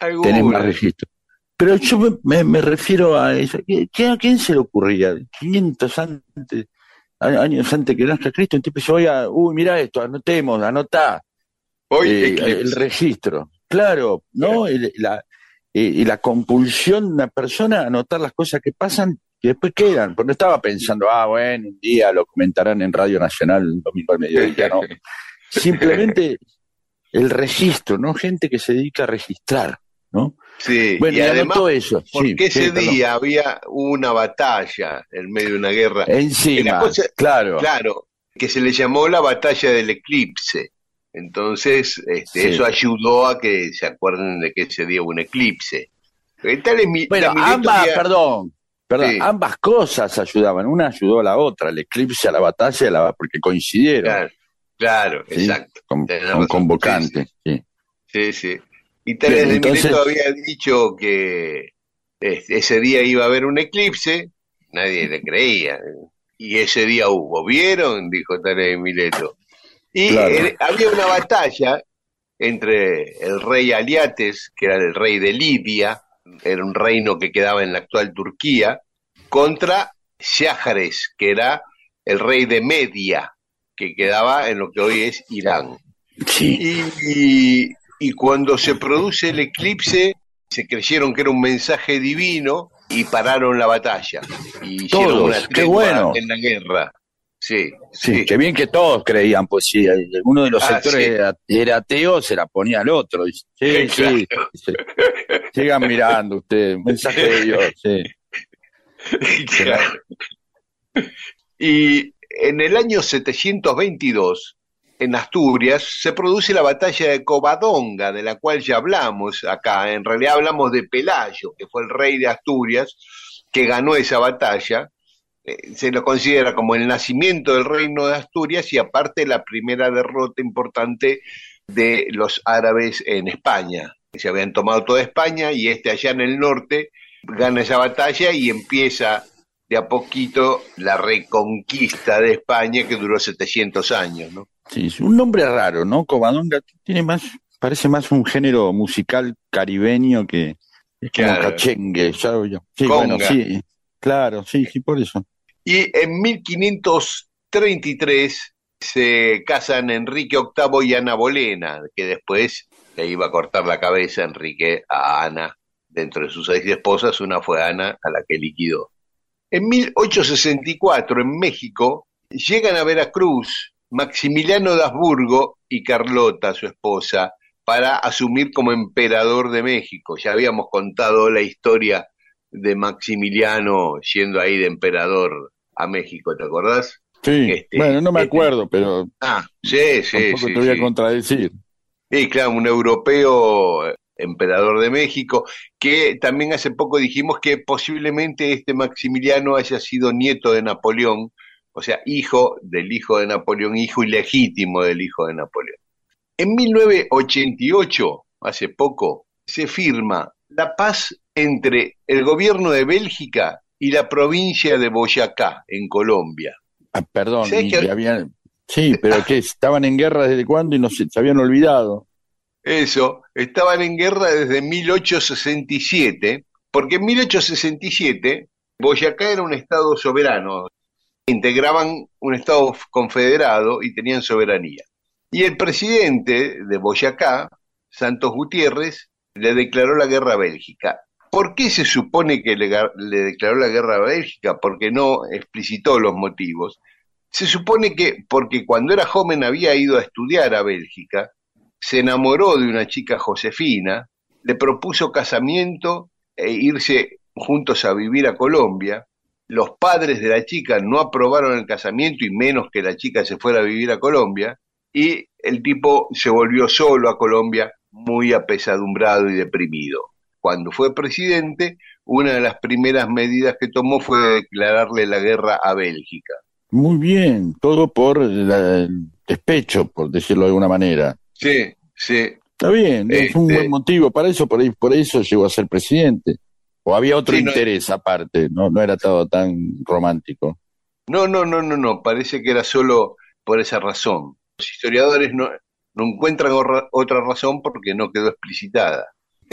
tenés más alguna. registro. Pero yo me, me- me refiero a eso. ¿Qué- qué- ¿A quién se le ocurría? 500 antes, años antes que nazca Cristo, un tipo dice, oiga, uy, mira esto, anotemos, anotá. Hoy eh, el registro. Claro, ¿no? La, eh, y la compulsión de una persona a anotar las cosas que pasan y después quedan. Porque no estaba pensando, ah, bueno, un día lo comentarán en Radio Nacional el domingo al mediodía, ¿no? Simplemente el registro, ¿no? Gente que se dedica a registrar, ¿no? Sí, Bueno, y además, eso. sí, porque ese sí, perdón. día había una batalla en medio de una guerra. Encima, cosa- claro. Claro, que se le llamó la batalla del eclipse. Entonces, este, Sí. eso ayudó a que se acuerden de que ese día hubo un eclipse. Eh, tal es mi- Bueno, ambas, perdón, perdón, Sí. ambas cosas ayudaban. Una ayudó a la otra, el eclipse a la batalla, la- porque coincidieron. Claro, claro, ¿sí? exacto. Con, con razón, convocantes. sí. Sí, sí. Y Tales Bien, de entonces- Mileto había dicho que ese día iba a haber un eclipse, nadie le creía. Y ese día hubo, ¿vieron? Dijo Tales de Mileto. Y Claro. eh, había una batalla entre el rey Aliates, que era el rey de Libia, era un reino que quedaba en la actual Turquía, contra Shahares, que era el rey de Media, que quedaba en lo que hoy es Irán. Sí. Y, y- y cuando se produce el eclipse, se creyeron que era un mensaje divino y pararon la batalla. Y hicieron Todos, una qué bueno. en la guerra. Sí, Sí, sí. qué bien que todos creían, pues si uno de los Ah, sectores sí. era, era ateo, se la ponía al otro. Sí, sí. Sigan mirando ustedes, mensaje de Dios, sí. Claro. Y en el año 722, en Asturias, se produce la batalla de Covadonga, de la cual ya hablamos acá. En realidad hablamos de Pelayo, que fue el rey de Asturias, que ganó esa batalla. Eh, se lo considera como el nacimiento del reino de Asturias y aparte la primera derrota importante de los árabes en España. Se habían tomado toda España y este allá en el norte gana esa batalla y empieza de a poquito la reconquista de España que duró 700 años, ¿no? Sí, es un nombre raro, ¿no? Covadonga tiene más, parece más un género musical caribeño que es como Claro. cachengue, ya yo. Sí, Conga. bueno, sí, claro, sí, sí, por eso. Y en 1533 se casan Enrique VIII y Ana Bolena, que después le iba a cortar la cabeza Enrique a Ana. Dentro de sus seis esposas, una fue Ana, a la que liquidó. En 1864, en México, llegan a Veracruz Maximiliano de Habsburgo y Carlota, su esposa, para asumir como emperador de México. Ya habíamos contado la historia de Maximiliano yendo ahí de emperador a México, ¿te acordás? Sí, Este, bueno, no me este- acuerdo, pero Ah, sí, sí, tampoco sí. te voy a contradecir. Sí, claro, un europeo eh, emperador de México, que también hace poco dijimos que posiblemente este Maximiliano haya sido nieto de Napoleón, o sea, hijo del hijo de Napoleón, hijo ilegítimo del hijo de Napoleón. En 1988, hace poco, se firma la paz entre el gobierno de Bélgica y la provincia de Boyacá, en Colombia. Ah, perdón, ¿Sabés y que- habían- sí, pero que estaban en guerra desde cuándo y no se, se habían olvidado. Eso, estaban en guerra desde 1867, porque en 1867 Boyacá era un estado soberano, integraban un estado confederado y tenían soberanía. Y el presidente de Boyacá, Santos Gutiérrez, le declaró la guerra a Bélgica. ¿Por qué se supone que le, declaró la guerra a Bélgica? Porque no explicitó los motivos. Se supone que porque cuando era joven había ido a estudiar a Bélgica, se enamoró de una chica Josefina, le propuso casamiento e irse juntos a vivir a Colombia. Los padres de la chica no aprobaron el casamiento y menos que la chica se fuera a vivir a Colombia. Y el tipo se volvió solo a Colombia, muy apesadumbrado y deprimido. Cuando fue presidente, una de las primeras medidas que tomó fue declararle la guerra a Bélgica. Muy bien, todo por el despecho, por decirlo de alguna manera. Sí, sí. Está bien, es un Este- buen motivo para eso, por, ahí, por eso llegó a ser presidente. O había otro Sí, no- interés aparte, no, no era todo tan romántico. No, no, no, no, no, parece que era solo por esa razón. Los historiadores no, no encuentran otra razón porque no quedó explicitada.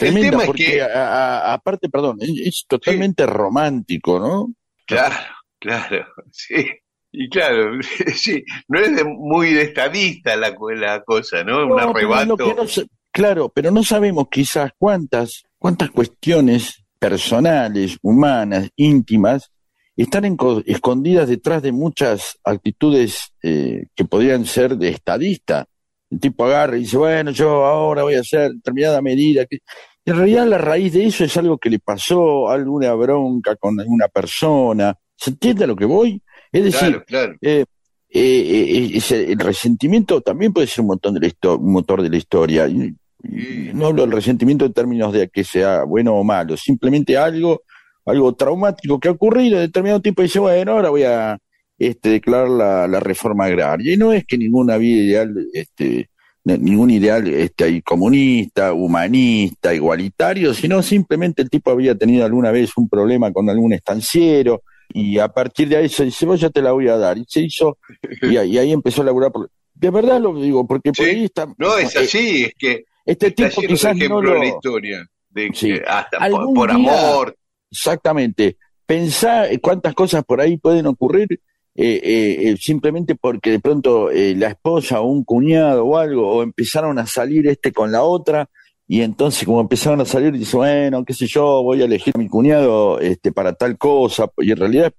Tremenda, el tema porque es que, a- a- aparte, perdón, es, es totalmente romántico, ¿no? claro, claro, sí, y claro, sí, no es de- muy de estadista la, la cosa, ¿no? Un No, pero arrebato. no claro, pero no sabemos quizás cuántas, cuántas cuestiones personales, humanas, íntimas, están escondidas detrás de muchas actitudes eh, que podrían ser de estadista. El tipo agarra y dice, bueno, yo ahora voy a hacer determinada medida. que- En realidad la raíz de eso es algo que le pasó, alguna bronca con alguna persona. ¿Se entiende a lo que voy? Es decir, Claro, claro. eh, eh, eh, el resentimiento también puede ser un, montón de la un motor de la historia. Y- y no hablo del resentimiento en términos de que sea bueno o malo, simplemente algo, algo traumático que ha ocurrido en determinado tiempo y dice, bueno, ahora voy a este, declarar la, la reforma agraria. Y no es que ninguna vida ideal, este, ningún ideal este, comunista, humanista, igualitario, sino simplemente el tipo había tenido alguna vez un problema con algún estanciero y a partir de ahí se dice, vos ya te la voy a dar. Y se hizo, y, ahí- y ahí empezó a laburar. Por, de verdad lo digo, porque por Sí. ahí está... No, es eh, así, es que Este tipo quizás no ejemplos lo... en la historia. De que Sí. hasta por, Algún por día- amor. Exactamente. Pensá cuántas cosas por ahí pueden ocurrir eh, eh, eh, simplemente porque de pronto eh, la esposa o un cuñado o algo, o empezaron a salir este con la otra, y entonces como empezaron a salir, dice, bueno, qué sé yo, voy a elegir a mi cuñado este, para tal cosa, y en realidad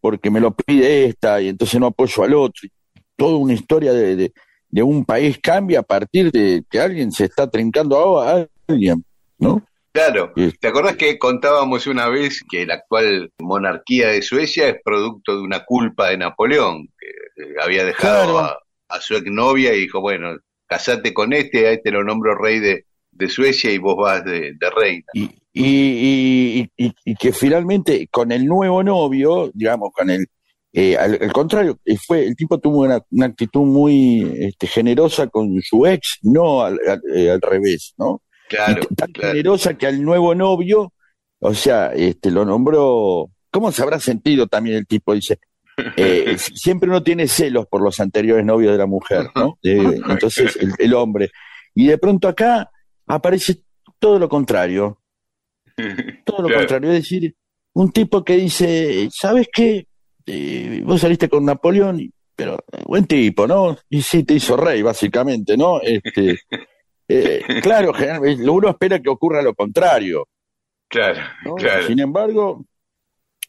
porque me lo pide esta, y entonces no apoyo al otro. Toda una historia de, de, de un país cambia a partir de que alguien se está trincando a alguien, ¿no? Claro. ¿Te acordás que contábamos una vez que la actual monarquía de Suecia es producto de una culpa de Napoleón, que eh, había dejado Claro. a, a su exnovia y dijo, bueno, casate con este, a este lo nombro rey de, de Suecia y vos vas de, de reina. y, y, y, y- y que finalmente con el nuevo novio, digamos, con el, eh, al, al contrario, eh, fue, el tipo tuvo una, una actitud muy este, generosa con su ex, no al, al, al revés, ¿no? Claro, y tan claro. generosa que al nuevo novio, o sea, este, lo nombró, ¿cómo se habrá sentido también el tipo? Dice, eh, siempre uno tiene celos por los anteriores novios de la mujer, ¿no? Eh, entonces, el, el hombre. Y de pronto acá aparece todo lo contrario, todo lo Claro. contrario, es decir, un tipo que dice, ¿sabes qué? Eh, vos saliste con Napoleón, pero eh, buen tipo, ¿no? Y sí, te hizo rey, básicamente, ¿no? Este, eh, claro, generalmente, uno espera que ocurra lo contrario, Claro, ¿no? claro. Sin embargo,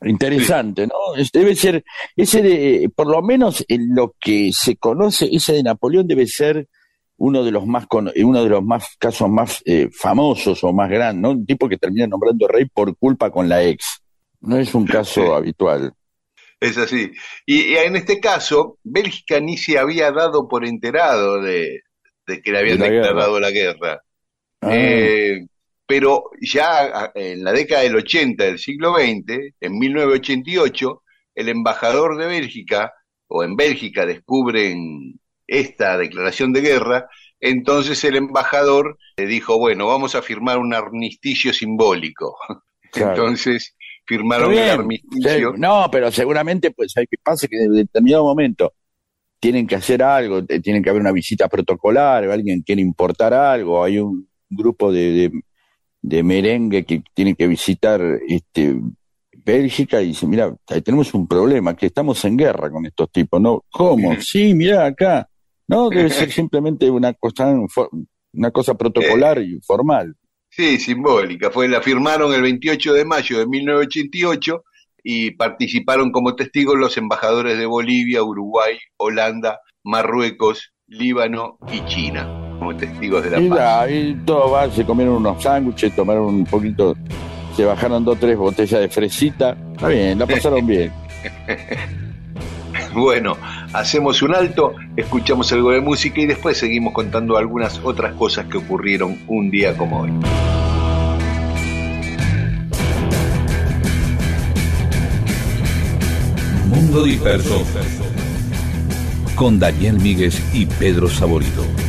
interesante, ¿no? Debe ser, ese de, por lo menos en lo que se conoce, ese de Napoleón debe ser uno de los más, cono- uno de los más casos más eh, famosos o más grandes, ¿no? Un tipo que termina nombrando rey por culpa con la ex. No es un caso Sí. habitual. Es así. Y, y en este caso, Bélgica ni se había dado por enterado de, de que le habían De la declarado la guerra. Ah, Eh, pero ya a- en la década del 80 del siglo XX, en 1988, el embajador de Bélgica, o en Bélgica descubren esta declaración de guerra, entonces el embajador le dijo, bueno, vamos a firmar un armisticio simbólico. claro. Entonces firmaron el armisticio. no, pero seguramente pues hay que pasa que en determinado momento tienen que hacer algo, te- tienen que haber una visita protocolar, alguien quiere importar algo, hay un grupo de, de, de merengue que tiene que visitar este Bélgica y dice, mira, tenemos un problema, que estamos en guerra con estos tipos, ¿no? ¿Cómo? Sí, mira acá. No, debe ser simplemente una cosa, una cosa protocolar y formal. Sí, simbólica. Fue, la firmaron el 28 de mayo de 1988 y participaron como testigos los embajadores de Bolivia, Uruguay, Holanda, Marruecos, Líbano y China como testigos de la Y paz. y todo va, se comieron unos sándwiches, tomaron un poquito, se bajaron dos o tres botellas de fresita. Está bien, la pasaron bien. Bueno, hacemos un alto, escuchamos algo de música y después seguimos contando algunas otras cosas que ocurrieron un día como hoy. Con Daniel Míguez y Pedro Saborido.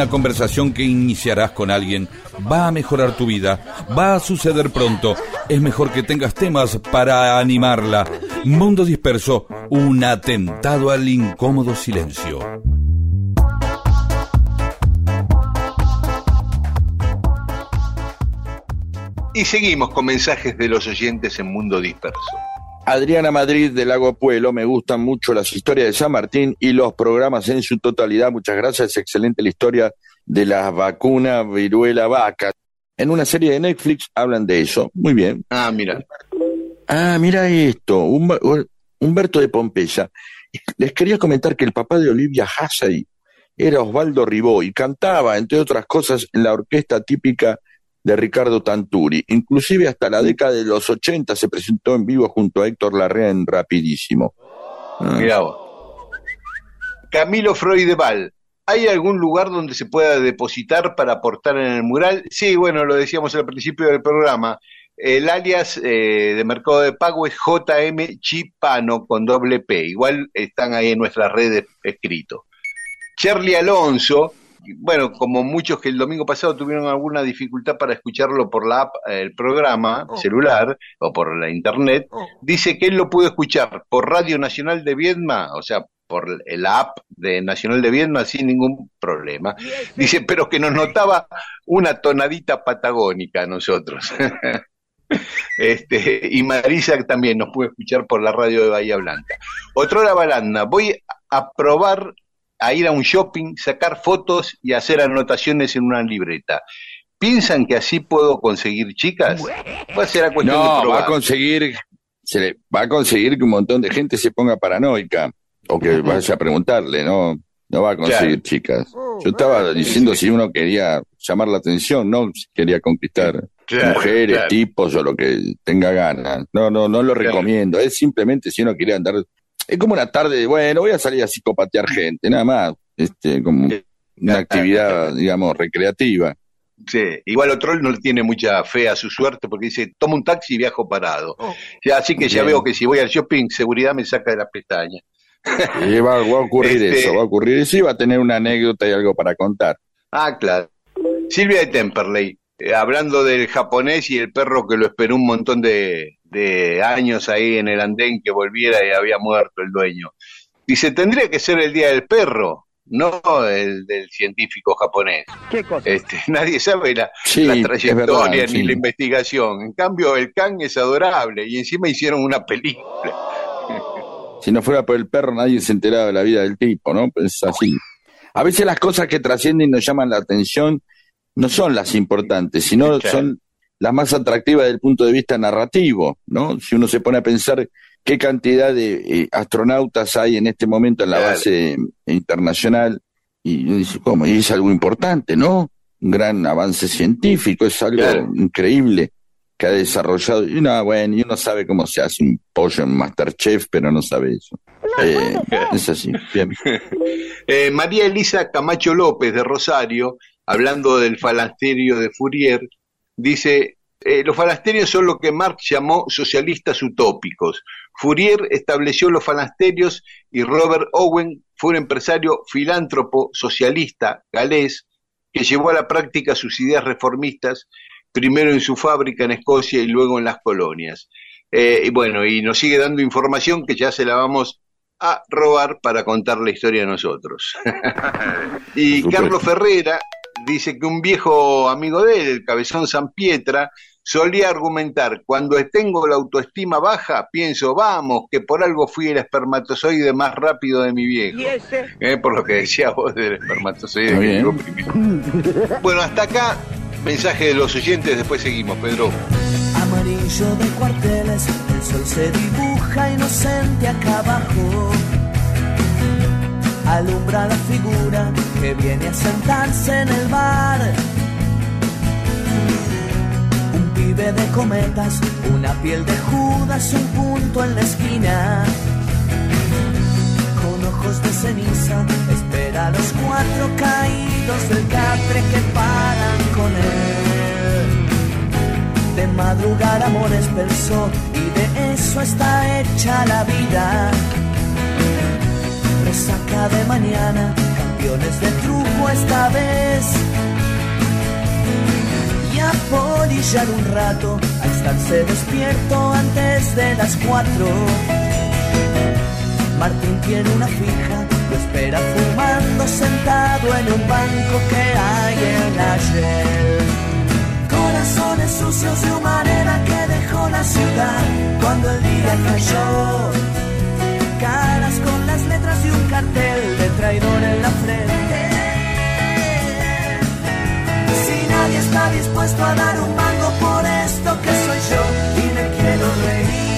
Una conversación que iniciarás con alguien va a mejorar tu vida, va a suceder pronto. Es mejor que tengas temas para animarla. Mundo disperso, un atentado al incómodo silencio. Y seguimos con mensajes de los oyentes en Mundo Disperso. Adriana Madrid del Lago Pueblo, me gustan mucho las historias de San Martín y los programas en su totalidad. Muchas gracias, excelente la historia de la vacuna viruela vaca. En una serie de Netflix hablan de eso. Muy bien. Ah, mira. Ah, mira esto, Humberto de Pompeya. Les quería comentar que el papá de Olivia Hassay era Osvaldo Ribó y cantaba, entre otras cosas, en la orquesta típica de Ricardo Tanturi. Inclusive hasta la década de los 80 se presentó en vivo junto a Héctor Larrea en Rapidísimo. Ah, Mirá vos. Camilo. ¿Hay algún lugar donde se pueda depositar para aportar en el mural? Sí, bueno, lo decíamos al principio del programa. El alias eh, de Mercado de Pago es JM Chipano con doble P. Igual están ahí en nuestras redes escritos. Charlie Alonso, bueno, como muchos que el domingo pasado tuvieron alguna dificultad para escucharlo por la app, eh, el programa celular o por la internet, dice que él lo pudo escuchar por Radio Nacional de Viedma, o sea, por la app de Nacional de Viedma sin ningún problema. Dice, pero que nos notaba una tonadita patagónica a nosotros. Este, y Marisa también nos puede escuchar por la radio de Bahía Blanca. Otrora Balanda, voy a probar a ir a un shopping, sacar fotos y hacer anotaciones en una libreta. ¿Piensan que así puedo conseguir chicas? Va a ser a cuestión de No, va probar. a conseguir, se le, va a conseguir que un montón de gente se ponga paranoica o que vaya a preguntarle, no, no va a conseguir Claro. chicas. Yo estaba diciendo si uno quería llamar la atención, no si quería conquistar Claro, mujeres, claro. tipos o lo que tenga ganas. No, no, no lo Claro. recomiendo. Es simplemente si uno quiere andar, es como una tarde de, bueno, voy a salir a psicopatear gente, nada más, este, como una actividad, digamos, recreativa. Sí, igual otro no le tiene mucha fe a su suerte porque dice, tomo un taxi y viajo parado. Ya, así que ya veo que si voy al shopping, seguridad me saca de la pestaña. Y va, va a ocurrir Este- eso, va a ocurrir eso y va a tener una anécdota y algo para contar. Ah, claro. Silvia de Temperley, eh, hablando del japonés y el perro que lo esperó un montón de, de años ahí en el andén que volviera y había muerto el dueño. Dice, tendría que ser el día del perro, no el del científico japonés. ¿Qué cosa? Este, nadie sabe la, Sí, la trayectoria verdad, ni sí. la investigación. En cambio, el Kang es adorable y encima hicieron una película. Si no fuera por el perro, nadie se enteraba de la vida del tipo, ¿no? Pues es así. A veces las cosas que trascienden y nos llaman la atención no son las importantes, sino son las más atractivas desde el punto de vista narrativo, ¿no? Si uno se pone a pensar qué cantidad de eh, astronautas hay en este momento en la Claro. base internacional, y uno dice, ¿cómo? Y es algo importante, ¿no? Un gran avance científico, es algo Claro. increíble que ha desarrollado. Y uno, bueno, y uno sabe cómo se hace un pollo en Masterchef, pero no sabe eso. Eh, es así. Bien. Eh, María Elisa Camacho López de Rosario, hablando del falasterio de Fourier, dice, eh, los falasterios son lo que Marx llamó socialistas utópicos. Fourier estableció los falasterios y Robert Owen fue un empresario filántropo socialista galés que llevó a la práctica sus ideas reformistas, primero en su fábrica en Escocia y luego en las colonias. Eh, y bueno, y nos sigue dando información que ya se la vamos a robar para contar la historia a nosotros. y. Carlos Ferrera dice que un viejo amigo de él, el cabezón San Pietra, solía argumentar, cuando tengo la autoestima baja, pienso, vamos, que por algo fui el espermatozoide más rápido de mi viejo. ¿Y ese? Eh, por lo que decía vos del espermatozoide primero. Bueno, hasta acá, mensaje de los oyentes, después seguimos, Pedro. Amarillo de cuarteles, el sol se dibuja inocente acá abajo. Alumbra la figura que viene a sentarse en el bar. Un pibe de cometas, una piel de Judas, un punto en la esquina. Con ojos de ceniza, espera a los cuatro caídos del catre que paran con él. De madrugar amores pensó y de eso está hecha la vida. Resaca de mañana, campeones de truco esta vez. Y a polillar un rato, a estarse despierto antes de las cuatro. Martín tiene una fija, lo espera fumando sentado en un banco que hay en la Shell. Corazones sucios de humareda que dejó la ciudad cuando el día cayó. Cartel de traidor en la frente. Si nadie está dispuesto a dar un mango por esto que soy yo y me quiero reír,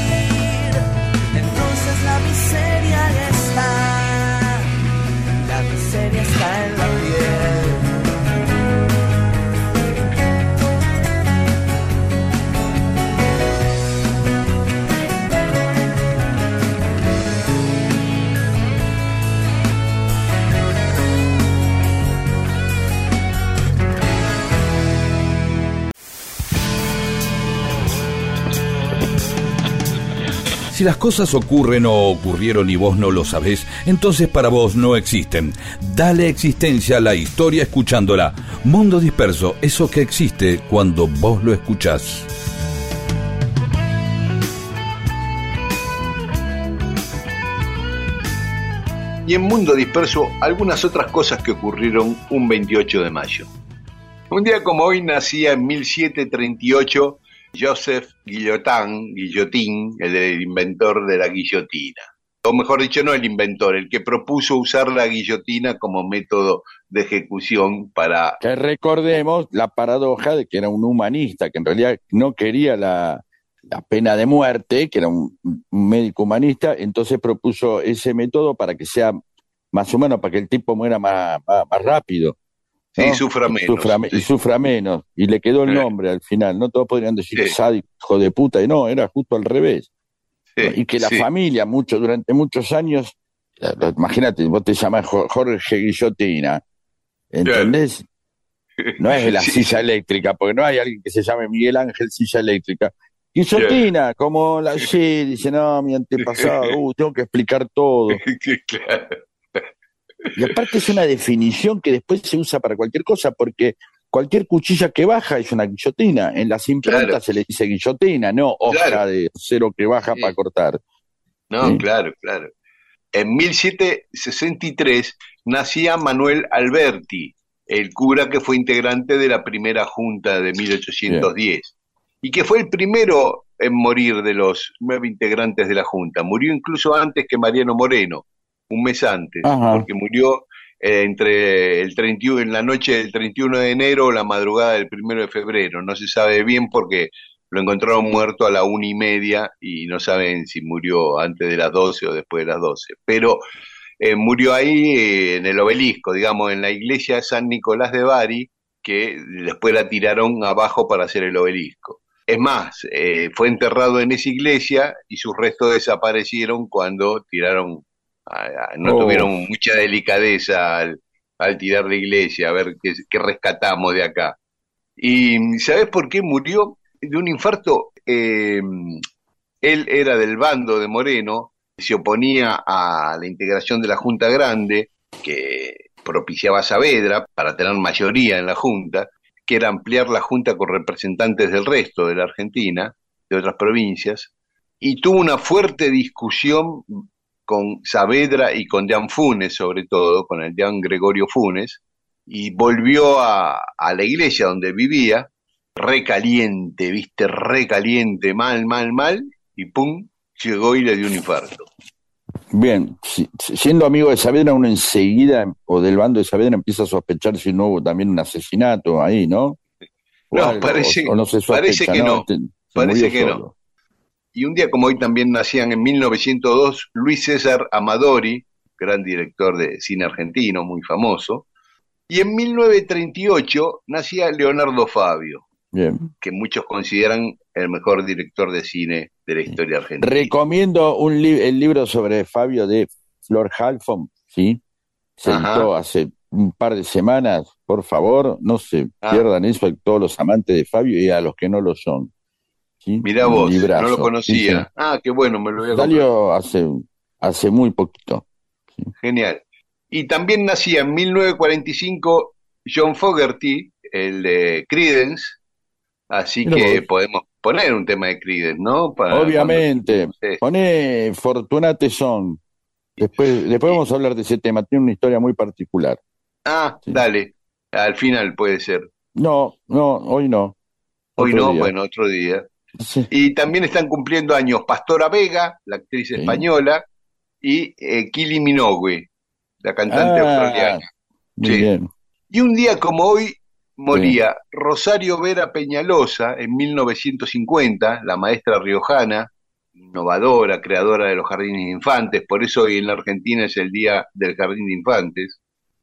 Si las cosas ocurren o ocurrieron y vos no lo sabés, entonces para vos no existen. Dale existencia a la historia escuchándola. Mundo disperso, eso que existe cuando vos lo escuchás. Y en Mundo Disperso, algunas otras cosas que ocurrieron un 28 de mayo. Un día como hoy nacía en 1738 Joseph Guillotin, Guillotín, el, inventor de la guillotina. O mejor dicho, no el inventor, el que propuso usar la guillotina como método de ejecución para... Que recordemos la paradoja de que era un humanista, que en realidad no quería la, pena de muerte, que era un, médico humanista, entonces propuso ese método para que sea más humano, para que el tipo muera más rápido. Sí, ¿no? sufra menos. sufra, me- sí. y sufra menos. Y le quedó el nombre al final. No todos podrían decir Sí. sádico, hijo de puta, y no, era justo al revés. Y que la familia, mucho, durante muchos años, eh, imagínate, vos te llamás Jo- Jorge Guillotina, ¿entendés? No es la silla eléctrica, porque no hay alguien que se llame Miguel Ángel Silla Eléctrica. Guillotina, como la sí, dice, no, mi antepasado, uh, tengo que explicar todo. claro. Y aparte es una definición que después se usa para cualquier cosa, porque cualquier cuchilla que baja es una guillotina. En las imprentas Claro. se le dice guillotina, no hoja Claro. de cero que baja Sí. para cortar. No, Sí. claro, claro. En 1763 nacía Manuel Alberti, el cura que fue integrante de la primera junta de 1810 y que fue el primero en morir de los nueve integrantes de la junta. Murió incluso antes que Mariano Moreno, un mes antes, Ajá. porque murió eh, entre el 31 en la noche del 31 de enero o la madrugada del 1 de febrero. No se sabe bien porque lo encontraron muerto a la una y media y no saben si murió antes de las 12 o después de las 12. Pero eh, murió ahí eh, en el obelisco, digamos, en la iglesia de San Nicolás de Bari, que después la tiraron abajo para hacer el obelisco. Es más, eh, fue enterrado en esa iglesia y sus restos desaparecieron cuando tiraron, no Oh. tuvieron mucha delicadeza al, al tirar la iglesia, a ver qué, qué rescatamos de acá. ¿Y sabes por qué murió? De un infarto. Eh, él era del bando de Moreno, se oponía a la integración de la Junta Grande, que propiciaba a Saavedra para tener mayoría en la Junta, que era ampliar la Junta con representantes del resto de la Argentina, de otras provincias, y tuvo una fuerte discusión con Saavedra y con Dean Funes, sobre todo, con el Dean Gregorio Funes, y volvió a, a la iglesia donde vivía, recaliente, viste, recaliente, mal, mal, mal, y pum, llegó y le dio un infarto. Bien, si- si- siendo amigo de Saavedra, uno enseguida, o del bando de Saavedra, empieza a sospechar si no hubo también un asesinato ahí, ¿no? O No, algo, parece- o, o no se sospecha, parece que no, Este, parece que no. Y un día como hoy también nacían en 1902 Luis César Amadori, gran director de cine argentino, muy famoso. Y en 1938 nacía Leonardo Fabio, Bien. que muchos consideran el mejor director de cine de la historia argentina. Recomiendo un li- el libro sobre Fabio de Flor Halfon, ¿sí? Se editó hace un par de semanas. Por favor, no se Ah. pierdan eso a todos los amantes de Fabio y a los que no lo son. Mirá vos, librazo, no lo conocía. sí. Ah, qué bueno, me lo voy a. Salió hace, hace muy poquito. Genial. Y también nacía en 1945 John Fogerty, el de Creedence, así que vos. podemos poner un tema de Creedence, ¿no? Para Obviamente. cuando- sí. Pone Fortunate Son. Después, después vamos a hablar de ese tema. Tiene una historia muy particular. Ah, dale, al final puede ser. No, no, hoy no. Hoy no, día. bueno, otro día. Sí. Y también están cumpliendo años Pastora Vega, la actriz Sí. española, y eh, Kylie Minogue, la cantante Ah, australiana. Muy Sí. bien. Y un día como hoy moría Rosario Vera Peñalosa en 1950, la maestra riojana, innovadora, creadora de los jardines de infantes, por eso hoy en la Argentina es el Día del Jardín de Infantes.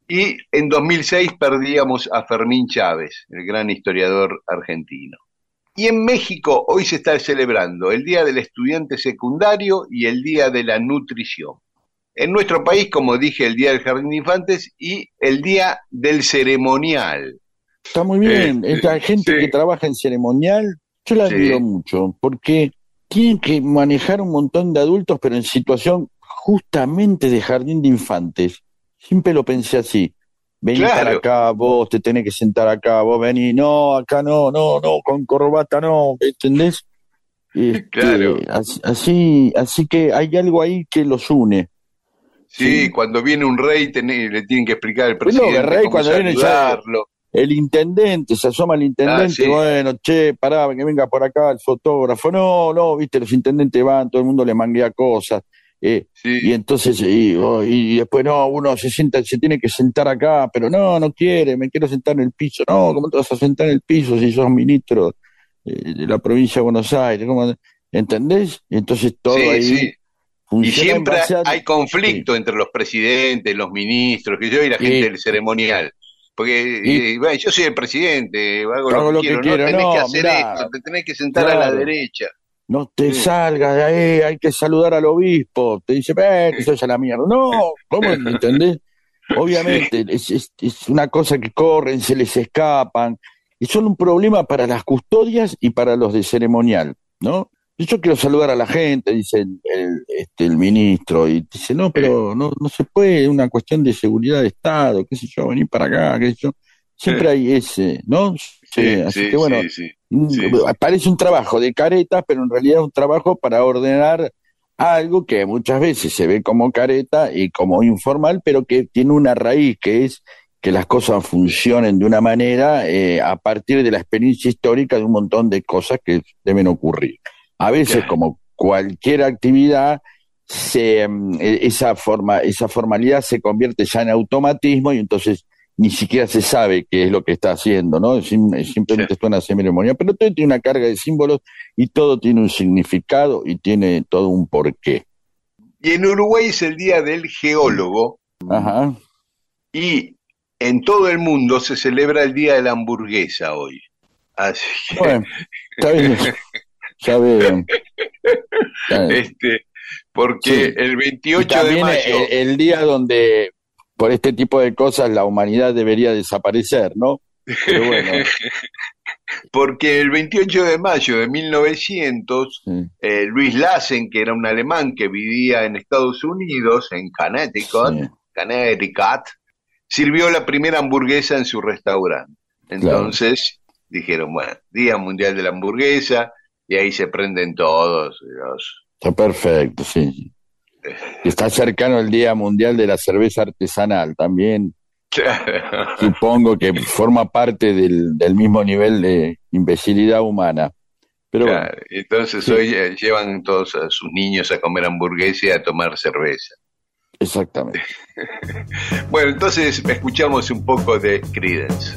Y en 2006 perdíamos a Fermín Chávez, el gran historiador argentino. Y en México hoy se está celebrando el Día del Estudiante Secundario y el Día de la Nutrición. En nuestro país, como dije, el Día del Jardín de Infantes y el Día del Ceremonial. Está muy bien. Este, Esta gente sí. que trabaja en ceremonial, yo la Sí. admiro mucho, porque tienen que manejar un montón de adultos, pero en situación justamente de jardín de infantes. Siempre lo pensé así. Vení Claro. para acá, vos te tenés que sentar acá, vos vení, no, acá no, no, no, con corbata no, ¿entendés? Este, Claro. Así, así, que hay algo ahí que los une. Sí, Sí. cuando viene un rey tené- le tienen que explicar al Pues no, presidente el rey cómo cuando viene ya-. El intendente, se asoma el intendente, Ah, sí. bueno, che, pará, que venga por acá el fotógrafo. No, no, viste, los intendentes van, todo el mundo le manguea cosas. Eh, y entonces, y, oh, y después, no, uno se sienta, se tiene que sentar acá, pero no, no quiere, me quiero sentar en el piso. No, ¿cómo te vas a sentar en el piso si sos ministro eh, de la provincia de Buenos Aires? ¿Cómo? ¿Entendés? Entonces todo sí, ahí sí. Y siempre a- hay conflicto entre los presidentes, los ministros, que yo y la gente del ceremonial. Porque Y- eh, bueno, yo soy el presidente, hago, Hago lo que lo que quiero, quiero. no tenés No, que hacer mirá. esto, te tenés que sentar a la derecha. No te Sí. salgas de ahí, hay que saludar al obispo. Te dice, eh, que sos a la mierda. No, ¿cómo? ¿Entendés? Obviamente, es, es- es una cosa que corren, se les escapan. Y son un problema para las custodias y para los de ceremonial, ¿no? Yo quiero saludar a la gente, dice el, el, este, el ministro, y dice, no, pero no, no se puede, es una cuestión de seguridad de Estado, qué sé yo, venir para acá, qué sé yo. Siempre hay ese, ¿no? Sí, así que bueno. Mm. Parece un trabajo de caretas, pero en realidad es un trabajo para ordenar algo que muchas veces se ve como careta y como informal, pero que tiene una raíz, que es que las cosas funcionen de una manera eh, a partir de la experiencia histórica de un montón de cosas que deben ocurrir. A veces, como cualquier actividad, se, mm, e- esa, forma, esa formalidad se convierte ya en automatismo y entonces ni siquiera se sabe qué es lo que está haciendo, ¿no? Simplemente es una ceremonia, pero todo tiene una carga de símbolos y todo tiene un significado y tiene todo un porqué. Y en Uruguay es el Día del Geólogo Ajá. y en todo el mundo se celebra el Día de la Hamburguesa hoy. Así que, Bueno, está bien. Está bien. este, porque Sí. el Y 28 de mayo... el, el día donde por este tipo de cosas la humanidad debería desaparecer, ¿no? Pero bueno, Porque el 28 de mayo de 1900, sí, eh, Luis Lassen, que era un alemán que vivía en Estados Unidos, en Connecticut, sí. Connecticut, sirvió la primera hamburguesa en su restaurante. Entonces dijeron, bueno, Día Mundial de la Hamburguesa, y ahí se prenden todos los... Está perfecto, sí. Está cercano el Día Mundial de la Cerveza Artesanal también. Supongo que forma parte del, del mismo nivel de imbecilidad humana. Pero bueno, Claro, Entonces Sí. hoy eh, llevan todos a sus niños a comer hamburguesa y a tomar cerveza. exactamente. Bueno, entonces escuchamos un poco de Creedence.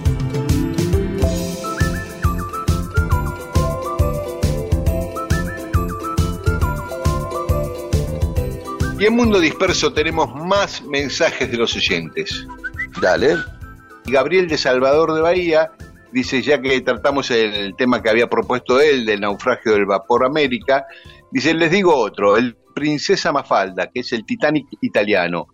Y en Mundo Disperso tenemos más mensajes de los oyentes. Dale. Gabriel de Salvador de Bahía dice, ya que tratamos el tema que había propuesto él del naufragio del vapor América, dice, les digo otro, el Princesa Mafalda, que es el Titanic italiano,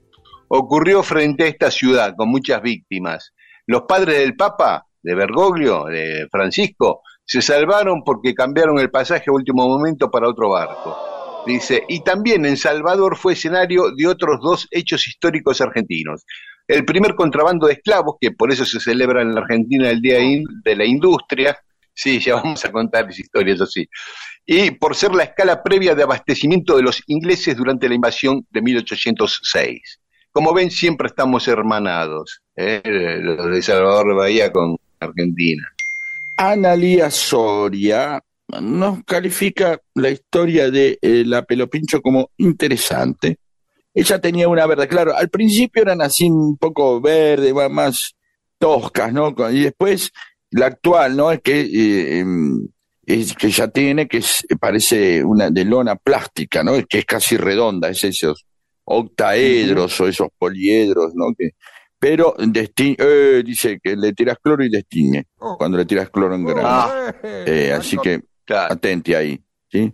ocurrió frente a esta ciudad con muchas víctimas. Los padres del Papa, de Bergoglio, de Francisco, se salvaron porque cambiaron el pasaje a último momento para otro barco. Dice, y también en Salvador fue escenario de otros dos hechos históricos argentinos. El primer contrabando de esclavos, que por eso se celebra en la Argentina el Día de la Industria. Sí, ya vamos a contar esa historia, eso sí. Y por ser la escala previa de abastecimiento de los ingleses durante la invasión de 1806. Como ven, siempre estamos hermanados, ¿eh? los de Salvador de Bahía con Argentina. Analía Soria nos califica la historia de eh, la Pelopincho como interesante. Ella tenía una verde, claro, al principio eran así un poco verde, más toscas, ¿no? Y después la actual, ¿no? Es que, eh, em, es que ya tiene, que es- parece una de lona plástica, ¿no? Es que es casi redonda, es esos octaedros o esos poliedros, ¿no? Que, pero eh, dice que le tiras cloro y destiñe cuando le tiras cloro en grano. Ah. Eh, así que Claro. atente ahí, ¿sí?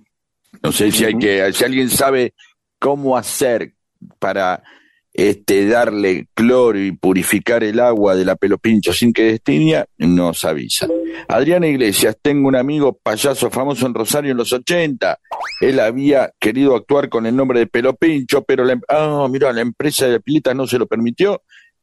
No sé si hay que, si alguien sabe cómo hacer para este darle cloro y purificar el agua de la pelo pincho sin que destiña, nos avisa. Adriana Iglesias, tengo un amigo payaso famoso en Rosario en los 80. Él había querido actuar con el nombre de Pelo Pincho, pero la, mira, la empresa de pilitas no se lo permitió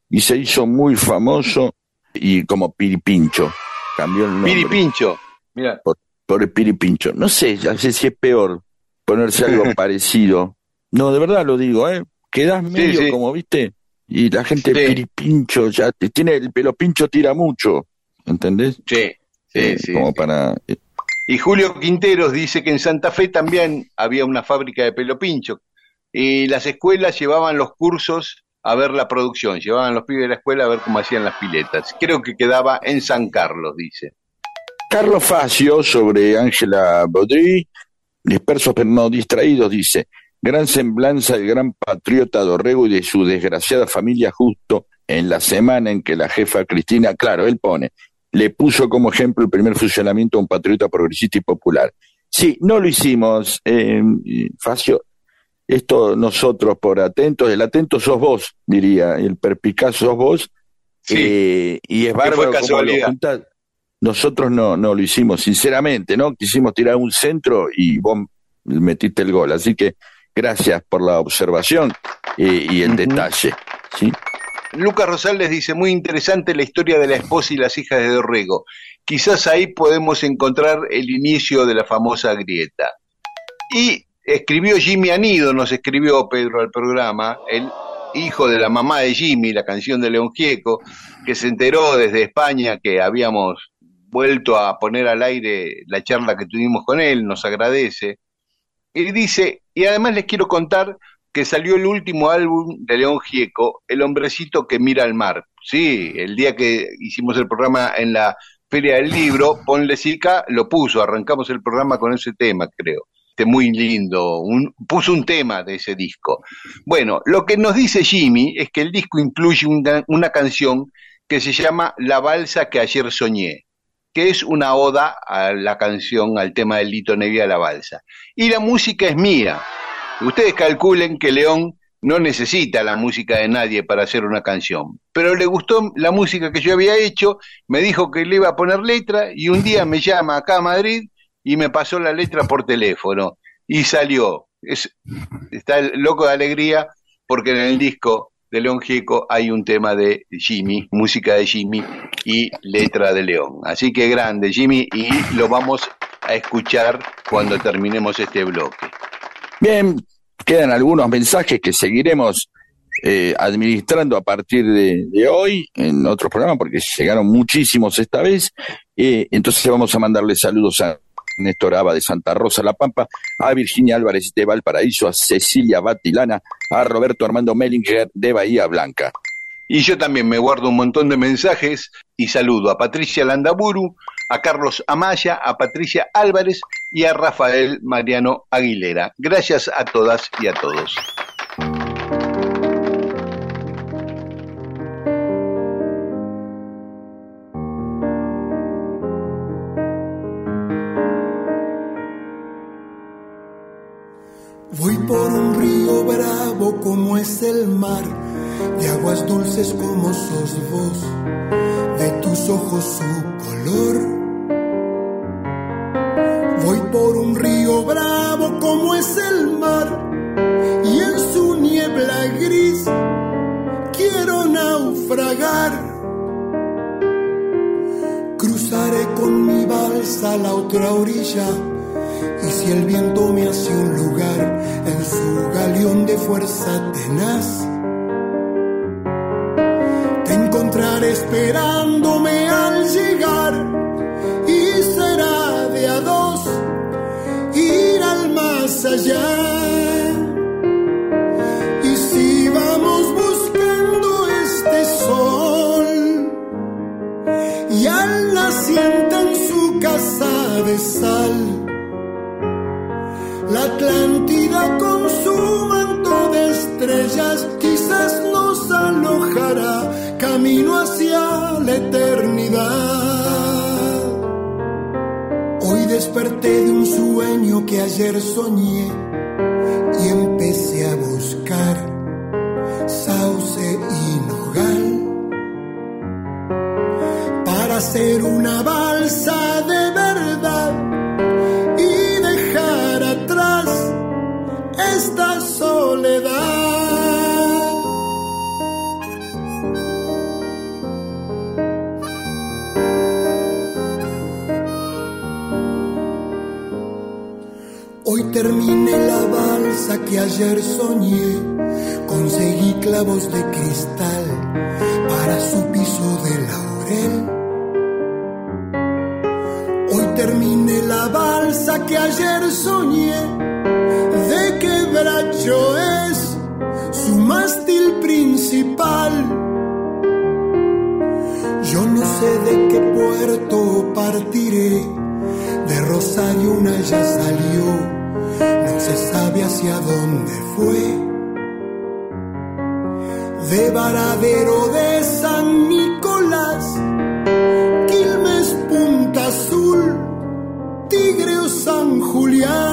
y se hizo muy famoso y como Piripincho. Cambió el nombre Piri Pincho. Mira, por el piripincho. No sé, ya sé si es peor ponerse algo parecido. No, de verdad lo digo, ¿eh? Quedás medio sí. como, ¿viste? Y la gente Sí. piripincho, ya te- tiene el pelo pincho tira mucho, ¿entendés? sí, sí, Eh, sí, como para... eh, Y Julio Quinteros dice que en Santa Fe también había una fábrica de pelo pincho. Y las escuelas llevaban los cursos a ver la producción, llevaban los pibes de la escuela a ver cómo hacían las piletas. Creo que quedaba en San Carlos, dice. Carlos Facio sobre Ángela Baudry, dispersos pero no distraídos, dice, gran semblanza del gran patriota Dorrego y de su desgraciada familia justo en la semana en que la jefa Cristina, claro, él pone, le puso como ejemplo el primer fusionamiento a un patriota progresista y popular. Sí, no lo hicimos, eh, Facio. Esto nosotros por atentos, el atento sos vos, diría, el perpicaz sos vos, Sí, eh, y es bárbaro cómo lo juntás. Nosotros no, no lo hicimos, sinceramente, ¿no? Quisimos tirar un centro y vos metiste el gol. Así que gracias por la observación eh, y el detalle. ¿sí? Lucas Rosales dice, muy interesante la historia de la esposa y las hijas de Dorrego. Quizás ahí podemos encontrar el inicio de la famosa grieta. Y escribió Jimmy Anido, nos escribió Pedro al programa, el hijo de la mamá de Jimmy, la canción de León Gieco, que se enteró desde España que habíamos vuelto a poner al aire la charla que tuvimos con él, nos agradece. Y dice, y además les quiero contar que salió el último álbum de León Gieco, El hombrecito que mira al mar. Sí, el día que hicimos el programa en la Feria del Libro, Ponle Sica lo puso, arrancamos el programa con ese tema, creo. Este muy lindo, puso un tema de ese disco. Bueno, lo que nos dice Jimmy es que el disco incluye una canción que se llama La balsa que ayer soñé, que es una oda a la canción, al tema del Lito Nevia La balsa. Y la música es mía. Ustedes calculen que León no necesita la música de nadie para hacer una canción, pero le gustó la música que yo había hecho, me dijo que le iba a poner letra y un día me llama acá a Madrid y me pasó la letra por teléfono y salió. Es, está loco de alegría porque en el disco de León Gieco hay un tema de Jimmy, música de Jimmy y letra de León. Así que grande Jimmy y lo vamos a escuchar cuando terminemos este bloque. Bien, quedan algunos mensajes que seguiremos eh, administrando a partir de, hoy en otros programas, porque llegaron muchísimos esta vez. Eh, entonces vamos a mandarle saludos a Néstor Aba de Santa Rosa La Pampa, a Virginia Álvarez de Valparaíso, a Cecilia Batilana, a Roberto Armando Mellinger de Bahía Blanca. Y yo también me guardo un montón de mensajes y saludo a Patricia Landaburu, a Carlos Amaya, a Patricia Álvarez y a Rafael Mariano Aguilera. Gracias a todas y a todos. Es el mar, de aguas dulces como sos vos, de tus ojos su color. Voy por un río bravo como es el mar, y en su niebla gris quiero naufragar. Cruzaré con mi balsa la otra orilla y si el viento me hace un lugar en su galeón de fuerza tenaz, te encontraré esperándome al llegar y será de a dos ir al más allá. Quizás nos alojará camino hacia la eternidad. Hoy desperté de un sueño que ayer soñé y empecé a buscar sauce y nogal para hacer una balsa de verdad y dejar atrás esta soledad. Terminé la balsa que ayer soñé, conseguí clavos de cristal para su piso de laurel. Hoy terminé la balsa que ayer soñé, de quebracho es su mástil principal. Yo no sé de qué puerto partiré, de Rosario una ya salió, sabe hacia dónde fue. De Varadero de San Nicolás, Quilmes Punta Azul, Tigre o San Julián.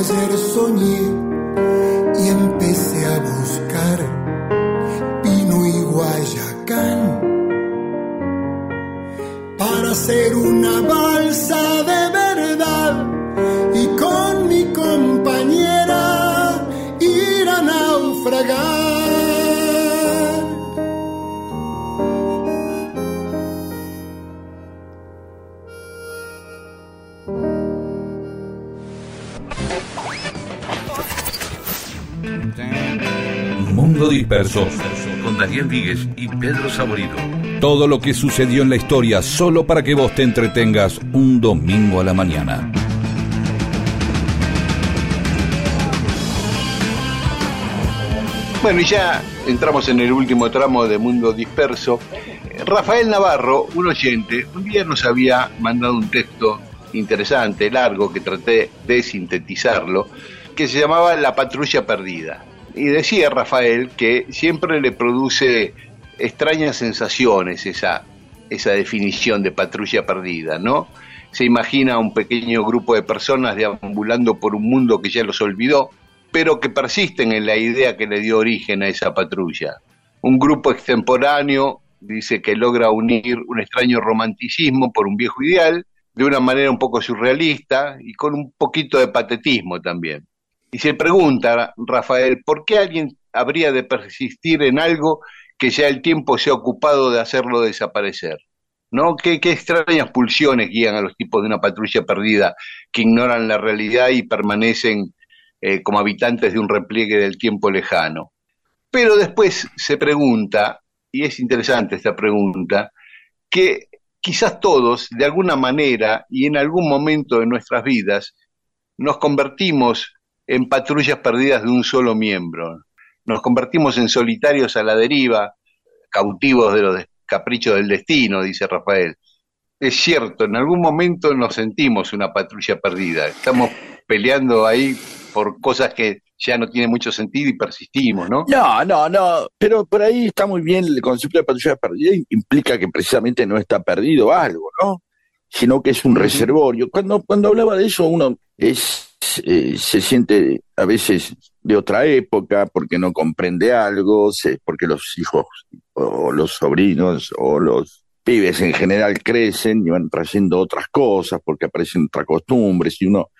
Sueño que ayer Disperso con Daniel Víguez y Pedro Saborido. Todo lo que sucedió en la historia solo para que vos te entretengas un domingo a la mañana. Bueno, y ya entramos en el último tramo de Mundo Disperso. Rafael Navarro, un oyente, un día nos había mandado un texto interesante, largo, que traté de sintetizarlo, que se llamaba La patrulla perdida. Y decía Rafael que siempre le produce extrañas sensaciones esa, esa definición de patrulla perdida, ¿no? se imagina un pequeño grupo de personas deambulando por un mundo que ya los olvidó, pero que persisten en la idea que le dio origen a esa patrulla. Un grupo extemporáneo dice que logra unir un extraño romanticismo por un viejo ideal, de una manera un poco surrealista y con un poquito de patetismo también. Y se pregunta, Rafael, ¿por qué alguien habría de persistir en algo que ya el tiempo se ha ocupado de hacerlo desaparecer? ¿No? ¿Qué, extrañas pulsiones guían a los tipos de una patrulla perdida que ignoran la realidad y permanecen eh, como habitantes de un repliegue del tiempo lejano? Pero después se pregunta, y es interesante esta pregunta, que quizás todos, de alguna manera y en algún momento de nuestras vidas, nos convertimos en patrullas perdidas de un solo miembro. Nos convertimos en solitarios a la deriva, cautivos de los caprichos del destino, dice Rafael. Es cierto, en algún momento nos sentimos una patrulla perdida. Estamos peleando ahí por cosas que ya no tienen mucho sentido y persistimos, ¿no? No, no, no, pero por ahí está muy bien el concepto de patrulla perdida, implica que precisamente no está perdido algo, ¿no? Sino que es un reservorio. Cuando, cuando hablaba de eso, uno es, se siente a veces de otra época porque no comprende algo, se- porque los hijos o los sobrinos o los pibes en general crecen y van trayendo otras cosas porque aparecen otras costumbres y uno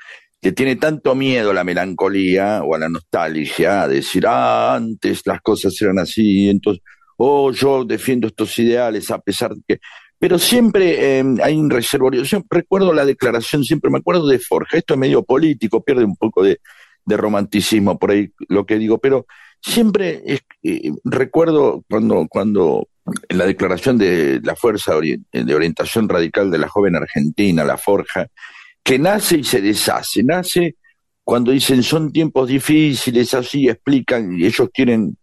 que tiene tanto miedo a la melancolía o a la nostalgia, a decir, ah, antes las cosas eran así, entonces, oh, yo defiendo estos ideales a pesar de que... Pero siempre eh, hay un reservorio. Recuerdo la declaración, siempre me acuerdo de Forja, esto es medio político, pierde un poco de, romanticismo por ahí lo que digo, pero siempre es- eh, recuerdo cuando, cuando en la declaración de la Fuerza de Orientación Radical de la Joven Argentina, la Forja, que nace y se deshace. Nace cuando dicen son tiempos difíciles, así explican, y ellos quieren,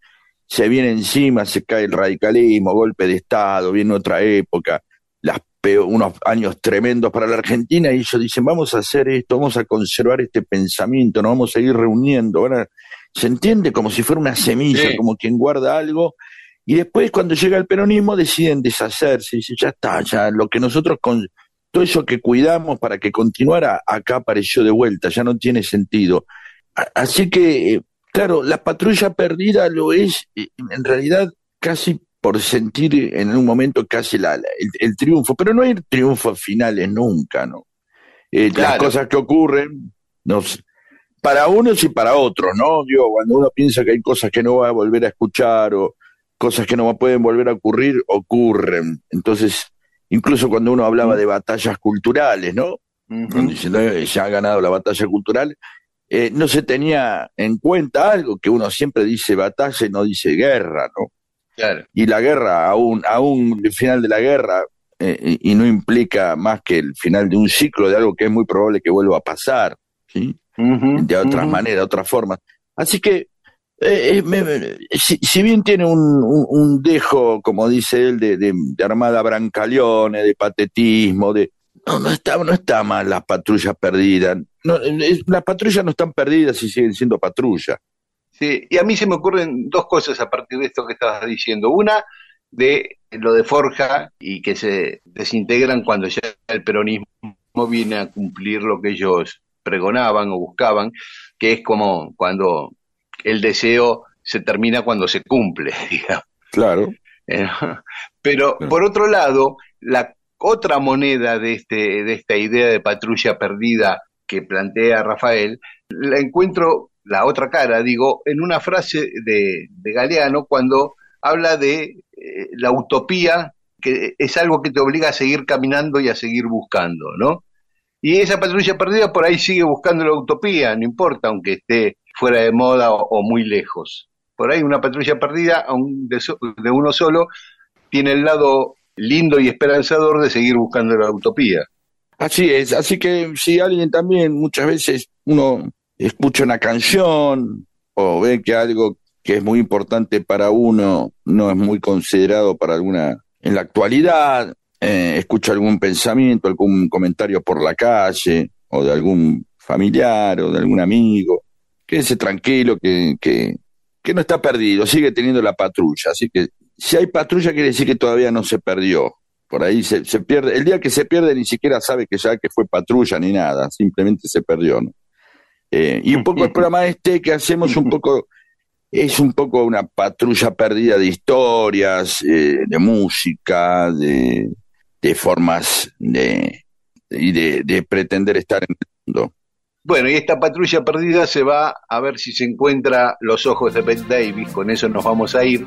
se viene encima, se cae el radicalismo, golpe de Estado, viene otra época, las unos años tremendos para la Argentina, y ellos dicen, vamos a hacer esto, vamos a conservar este pensamiento, nos vamos a ir reuniendo. Ahora, se entiende como si fuera una semilla, Sí. como quien guarda algo, y después cuando llega el peronismo deciden deshacerse, dicen, ya está, ya lo que nosotros con todo eso que cuidamos para que continuara, acá apareció de vuelta, ya no tiene sentido. Así que, eh, claro, la patrulla perdida lo es, eh, en realidad, casi por sentir en un momento casi la, la- el, el triunfo, pero no hay triunfos finales nunca, ¿no? Eh, Las cosas que ocurren, nos, para unos y para otros, ¿no? Digo, cuando uno piensa que hay cosas que no va a volver a escuchar o cosas que no pueden volver a ocurrir, ocurren. Entonces, incluso cuando uno hablaba de batallas culturales, ¿no? Dice, "No, ya ha ganado la batalla cultural, eh, no se tenía en cuenta algo que uno siempre dice batalla y no dice guerra, ¿no? Claro. Y la guerra, aún, aún el final de la guerra, eh, y no implica más que el final de un ciclo de algo que es muy probable que vuelva a pasar, ¿sí? De otras ujú. maneras, de otras formas. Así que, eh, eh, me- me- si, si bien tiene un, un- un dejo, como dice él, de, de, de armada brancaleone, de patetismo, de no, no está, no está mal las patrullas perdidas. No, es- las patrullas no están perdidas y siguen siendo patrullas. Sí, y a mí se me ocurren dos cosas a partir de esto que estabas diciendo. Una, de lo de Forja y que se desintegran cuando ya el peronismo viene a cumplir lo que ellos pregonaban o buscaban, que es como cuando el deseo se termina cuando se cumple, digamos. Claro. Eh, Pero por otro lado, la otra moneda de, este, de esta idea de patrulla perdida que plantea Rafael, la encuentro, la otra cara, digo, en una frase de, Galeano cuando habla de eh, la utopía, que es algo que te obliga a seguir caminando y a seguir buscando, ¿no? Y esa patrulla perdida por ahí sigue buscando la utopía, no importa, aunque esté fuera de moda o, muy lejos. Por ahí una patrulla perdida, aun de, de uno solo, tiene el lado lindo y esperanzador de seguir buscando la utopía. Así es, así que si alguien también muchas veces uno escucha una canción o ve que algo que es muy importante para uno no es muy considerado para alguna en la actualidad, eh, escucha algún pensamiento, algún comentario por la calle o de algún familiar o de algún amigo, quédese tranquilo que, que, no está perdido, sigue teniendo la patrulla, así que si hay patrulla quiere decir que todavía no se perdió. Por ahí se, se pierde. El día que se pierde ni siquiera sabe que ya que fue patrulla ni nada, simplemente se perdió. ¿no? Eh, y un poco el programa este que hacemos un poco es un poco una patrulla perdida de historias, eh, de música, de, de formas de, y de, de pretender estar en el mundo. Bueno, y esta patrulla perdida se va a ver si se encuentra los ojos de Bette Davis, con eso nos vamos a ir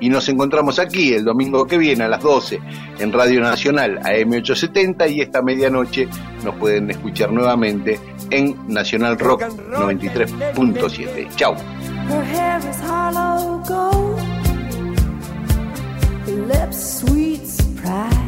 y nos encontramos aquí el domingo que viene a las 12 en Radio Nacional AM870 y esta medianoche nos pueden escuchar nuevamente en Nacional Rock 93.7. Chao. Her hair is hollow gold, her lips sweet surprise.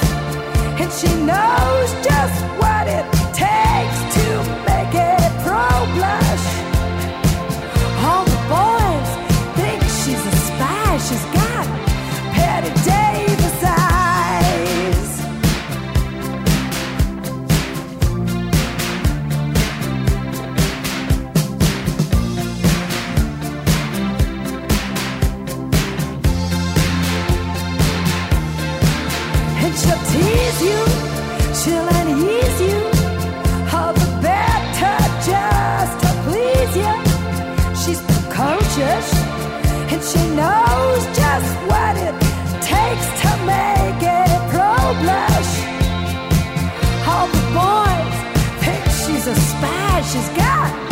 and she knows just what it takes to you, she'll you, all the better just to please you. She's precocious, and she knows just what it takes to make it pro blush. All the boys think she's a spy, she's got